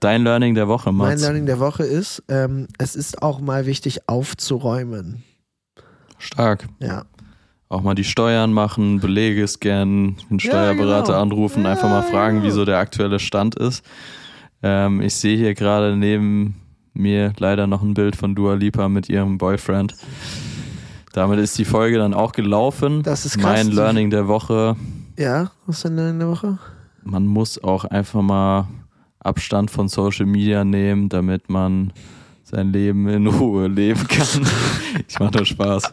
Dein Learning der Woche, Mein Mats. Learning der Woche ist, ähm, es ist auch mal wichtig aufzuräumen. Stark. Ja. Auch mal die Steuern machen, Belege scannen, den Steuerberater genau. anrufen, einfach mal Ja, fragen, genau. wieso der aktuelle Stand ist. Ähm, ich sehe hier gerade neben mir leider noch ein Bild von Dua Lipa mit ihrem Boyfriend. Damit ist die Folge dann auch gelaufen. Das ist krass. Mein Learning der Woche. Ja, was ist dein Learning der Woche? Man muss auch einfach mal Abstand von Social Media nehmen, damit man sein Leben in Ruhe leben kann. ich mache nur Spaß.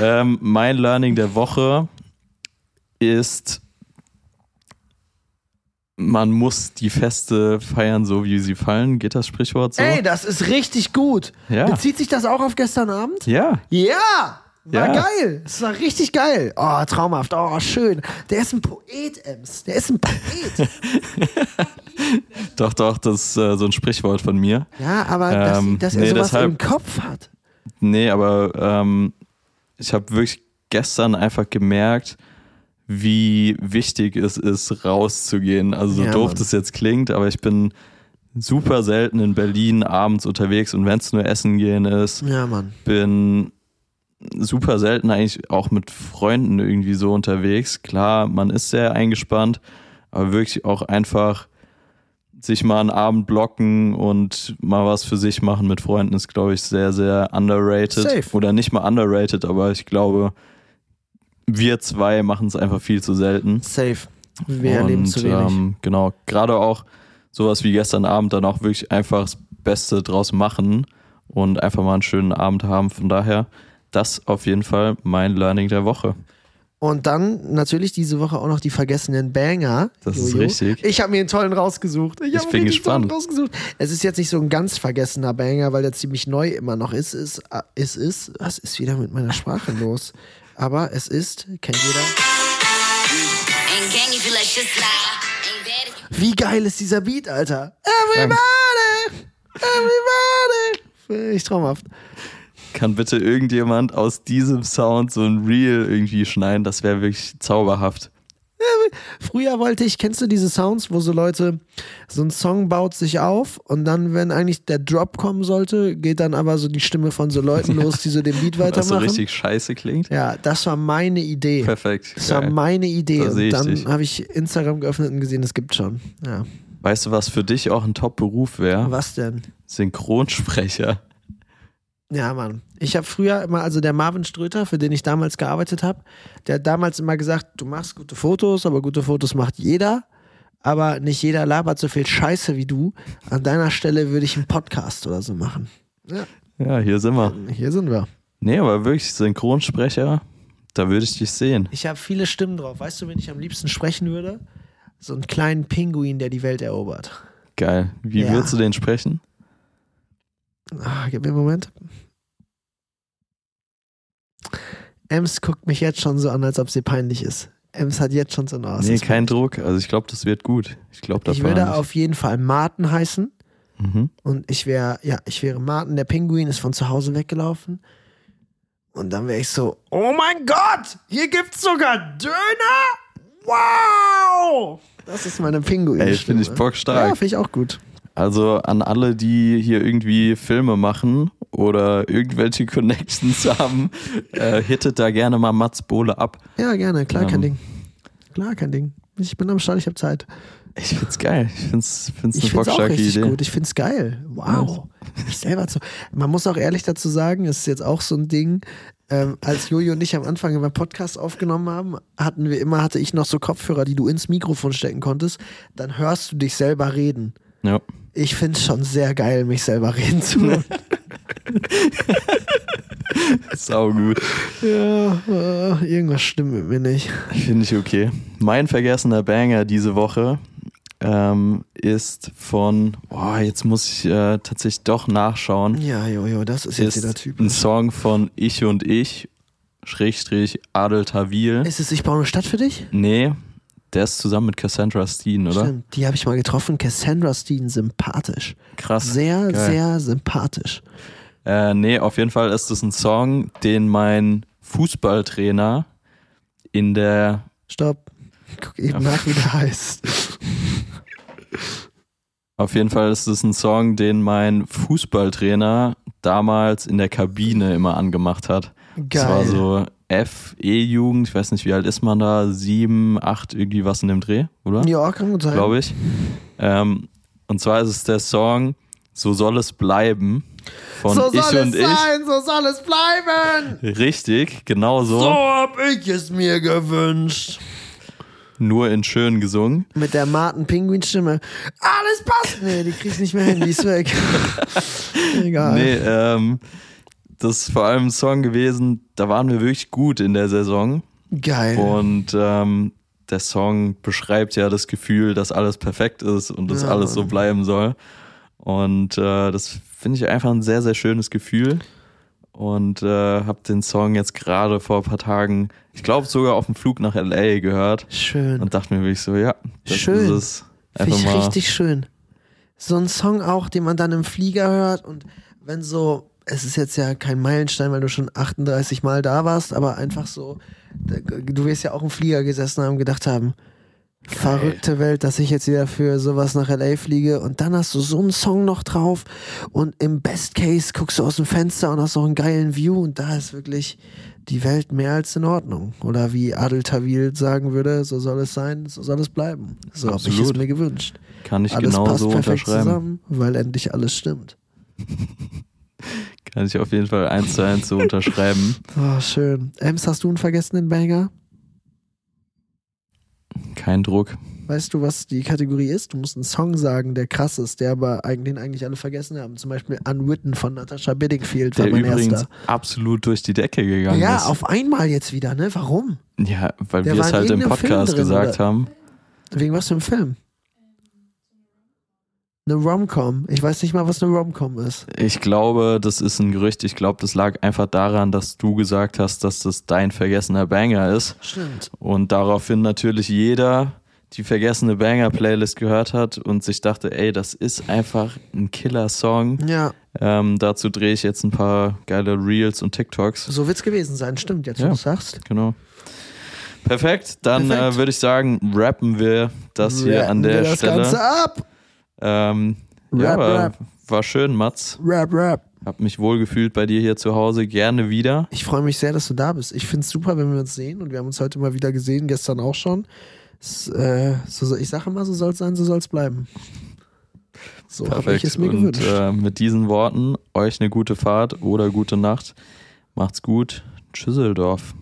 Ähm, mein Learning der Woche ist, man muss die Feste feiern, so wie sie fallen. Geht das Sprichwort so? Ey, das ist richtig gut. Ja. Bezieht sich das auch auf gestern Abend? ja. Ja! War Ja. geil. Es war richtig geil. Oh, traumhaft. Oh, schön. Der ist ein Poet, Ems. Der ist ein Poet. Doch, doch, das ist äh, so ein Sprichwort von mir. ja, aber dass, Ähm, dass er nee, sowas deshalb- im Kopf hat. Nee, aber ähm, ich habe wirklich gestern einfach gemerkt, wie wichtig es ist, rauszugehen. Also so Ja, doof Mann. das jetzt klingt, aber ich bin super selten in Berlin abends unterwegs und wenn es nur Essen gehen ist, Ja, Mann. bin super selten eigentlich auch mit Freunden irgendwie so unterwegs. Klar, man ist sehr eingespannt, aber wirklich auch einfach sich mal einen Abend blocken und mal was für sich machen mit Freunden ist, glaube ich, sehr, sehr underrated. Safe. Oder nicht mal underrated, aber ich glaube, wir zwei machen es einfach viel zu selten. Safe. Wir erleben zu wenig. Ähm, genau, gerade auch sowas wie gestern Abend dann auch wirklich einfach das Beste draus machen und einfach mal einen schönen Abend haben. Von daher, das auf jeden Fall mein Learning der Woche. Und dann natürlich diese Woche auch noch die vergessenen Banger. Das ist richtig. Ich habe mir einen tollen rausgesucht. Ich, Ich bin mir einen tollen gespannt. rausgesucht. Es ist jetzt nicht so ein ganz vergessener Banger, weil der ziemlich neu immer noch ist. ist äh, es ist, was ist wieder mit meiner Sprache los? Aber es ist, kennt jeder. Wie geil ist dieser Beat, Alter? Everybody! Everybody! Ich traumhaft. Kann bitte irgendjemand aus diesem Sound so ein Reel irgendwie schneiden? Das wäre wirklich zauberhaft. Früher wollte ich, kennst du diese Sounds, wo so Leute, so ein Song baut sich auf und dann, wenn eigentlich der Drop kommen sollte, geht dann aber so die Stimme von so Leuten los, die so den Beat Was so weitermachen? richtig scheiße klingt. Ja, das war meine Idee. Perfekt. Das war Geil. meine Idee. Da Und dann habe ich Instagram geöffnet und gesehen, es gibt schon. Ja. Weißt du, was für dich auch ein Top-Beruf wäre? Was denn? Synchronsprecher. Ja, Mann. Ich habe früher immer, also der Marvin Ströter, für den ich damals gearbeitet habe, der hat damals immer gesagt, du machst gute Fotos, aber gute Fotos macht jeder. Aber nicht jeder labert so viel Scheiße wie du. An deiner Stelle würde ich einen Podcast oder so machen. Ja, Ja, hier sind wir. hier sind wir. Nee, aber wirklich Synchronsprecher, da würde ich dich sehen. Ich habe viele Stimmen drauf. Weißt du, wen ich am liebsten sprechen würde? So einen kleinen Pinguin, der die Welt erobert. Geil. Wie Ja. würdest du den sprechen? Ah, gib mir einen Moment. Ems guckt mich jetzt schon so an, als ob sie peinlich ist. Ems hat jetzt schon so eine nee, Aussicht. kein Druck. Also ich glaube, das wird gut. Ich glaube, das Ich würde auf jeden Fall Martin heißen. Mhm. Und ich wäre, ja, ich wäre Martin, der Pinguin ist von zu Hause weggelaufen. Und dann wäre ich so, oh mein Gott, hier gibt's sogar Döner? Wow! Das ist meine Pinguin. Ey, finde ich bockstark. Ja, finde ich auch gut. Also an alle, die hier irgendwie Filme machen oder irgendwelche Connections haben, äh, hittet da gerne mal Mats Bohle ab. Ja, gerne, klar, kein Ähm. Ding. Klar, kein Ding. Ich bin am Start, ich habe Zeit. Ich find's geil. Ich find's, find's eine Ich finde es auch richtig Idee. gut. Ich finde es geil. Wow. Ich selber zu. Man muss auch ehrlich dazu sagen, es ist jetzt auch so ein Ding. Ähm, als Jojo und ich am Anfang immer Podcast aufgenommen haben, hatten wir immer, hatte ich noch so Kopfhörer, die du ins Mikrofon stecken konntest. Dann hörst du dich selber reden. Ja. Ich finde es schon sehr geil, mich selber reden zu hören. Sau gut. ja, äh, irgendwas stimmt mit mir nicht. Finde ich okay. Mein vergessener Banger diese Woche ähm, ist von, boah, jetzt muss ich äh, tatsächlich doch nachschauen. Ja, Jojo, das ist jetzt Ist wieder Typ. ein Song von Ich und Ich, Schrägstrich Adel Tawil. Ist es Ich baue eine Stadt für dich? Nee, der ist zusammen mit Cassandra Steen, oder? Stimmt, die habe ich mal getroffen. Cassandra Steen, sympathisch. Krass. Sehr, Geil. sehr sympathisch. Äh, nee, auf jeden Fall ist es ein Song, den mein Fußballtrainer in der Stopp. Ich guck eben nach, wie der heißt. Auf jeden Fall ist es ein Song, den mein Fußballtrainer damals in der Kabine immer angemacht hat. Das war Geil. So FE-Jugend, ich weiß nicht, wie alt ist man da? Sieben, acht, irgendwie was in dem Dreh, oder? Ja, kann gut sein. Glaube ich. Ähm, und zwar ist es der Song So soll es bleiben von so Ich soll es und Ich. sein, so soll es bleiben. Richtig, genau so. So hab ich es mir gewünscht. Nur in schön gesungen. Mit der Martin Pinguin Stimme. Alles passt. Nee, die krieg ich nicht mehr hin, die ist weg. Egal. Nee, ähm, das ist vor allem ein Song gewesen, da waren wir wirklich gut in der Saison. Geil. Und ähm, der Song beschreibt ja das Gefühl, dass alles perfekt ist und dass Ja, alles so bleiben soll. Und äh, das finde ich einfach ein sehr, sehr schönes Gefühl. Und äh, habe den Song jetzt gerade vor ein paar Tagen, ich glaube sogar auf dem Flug nach LA gehört Schön. und dachte mir wirklich so, ja, das Schön. ist es. Finde ich richtig schön. So ein Song auch, den man dann im Flieger hört und wenn so, es ist jetzt ja kein Meilenstein, weil du schon 38 Mal da warst, aber einfach so, du wirst ja auch im Flieger gesessen haben und gedacht haben, Verrückte Welt, dass ich jetzt wieder für sowas nach LA fliege und dann hast du so einen Song noch drauf und im Best Case guckst du aus dem Fenster und hast noch einen geilen View und da ist wirklich die Welt mehr als in Ordnung. Oder wie Adel Tawil sagen würde, so soll es sein, so soll es bleiben. So habe ich es mir gewünscht. Kann ich alles genau passt so perfekt unterschreiben. zusammen, weil endlich alles stimmt. Kann ich auf jeden Fall eins zu eins so unterschreiben. Oh, schön. Ems, hast du einen vergessenen Banger? Kein Druck. Weißt du, was die Kategorie ist? Du musst einen Song sagen, der krass ist, der aber eigentlich, den eigentlich alle vergessen haben. Zum Beispiel Unwritten von Natasha Bedingfield war Der mein übrigens erster. absolut durch die Decke gegangen Ja, ist. auf einmal jetzt wieder, ne? Warum? ja, weil Der wir war es halt im Podcast drin, gesagt oder? haben. Wegen was für einem Film? Eine Romcom. Ich weiß nicht mal, was eine Romcom ist. Ich glaube, das ist ein Gerücht. Ich glaube, das lag einfach daran, dass du gesagt hast, dass das dein vergessener Banger ist. Stimmt. Und daraufhin natürlich jeder die vergessene Banger-Playlist gehört hat und sich dachte, ey, das ist einfach ein Killer-Song. Ja, Ähm, dazu drehe ich jetzt ein paar geile Reels und TikToks. so wird's gewesen sein. Stimmt, jetzt Ja. du sagst. Genau. Perfekt, dann Perfekt. Äh, würde ich sagen, rappen wir das hier an Rappen wir der das Stelle. Ganze ab. Ähm, ja, Rap, war, rap. war schön, Mats. Rap, rap. Hab mich wohl gefühlt bei dir hier zu Hause. Gerne wieder. Ich freue mich sehr, dass du da bist. Ich finde es super, wenn wir uns sehen und wir haben uns heute mal wieder gesehen, gestern auch schon. Es, äh, so, ich sage immer, so soll es sein, so soll es bleiben. So habe ich es mir Und gewünscht. äh, mit diesen Worten euch eine gute Fahrt oder gute Nacht. Macht's gut. Tschüsseldorf.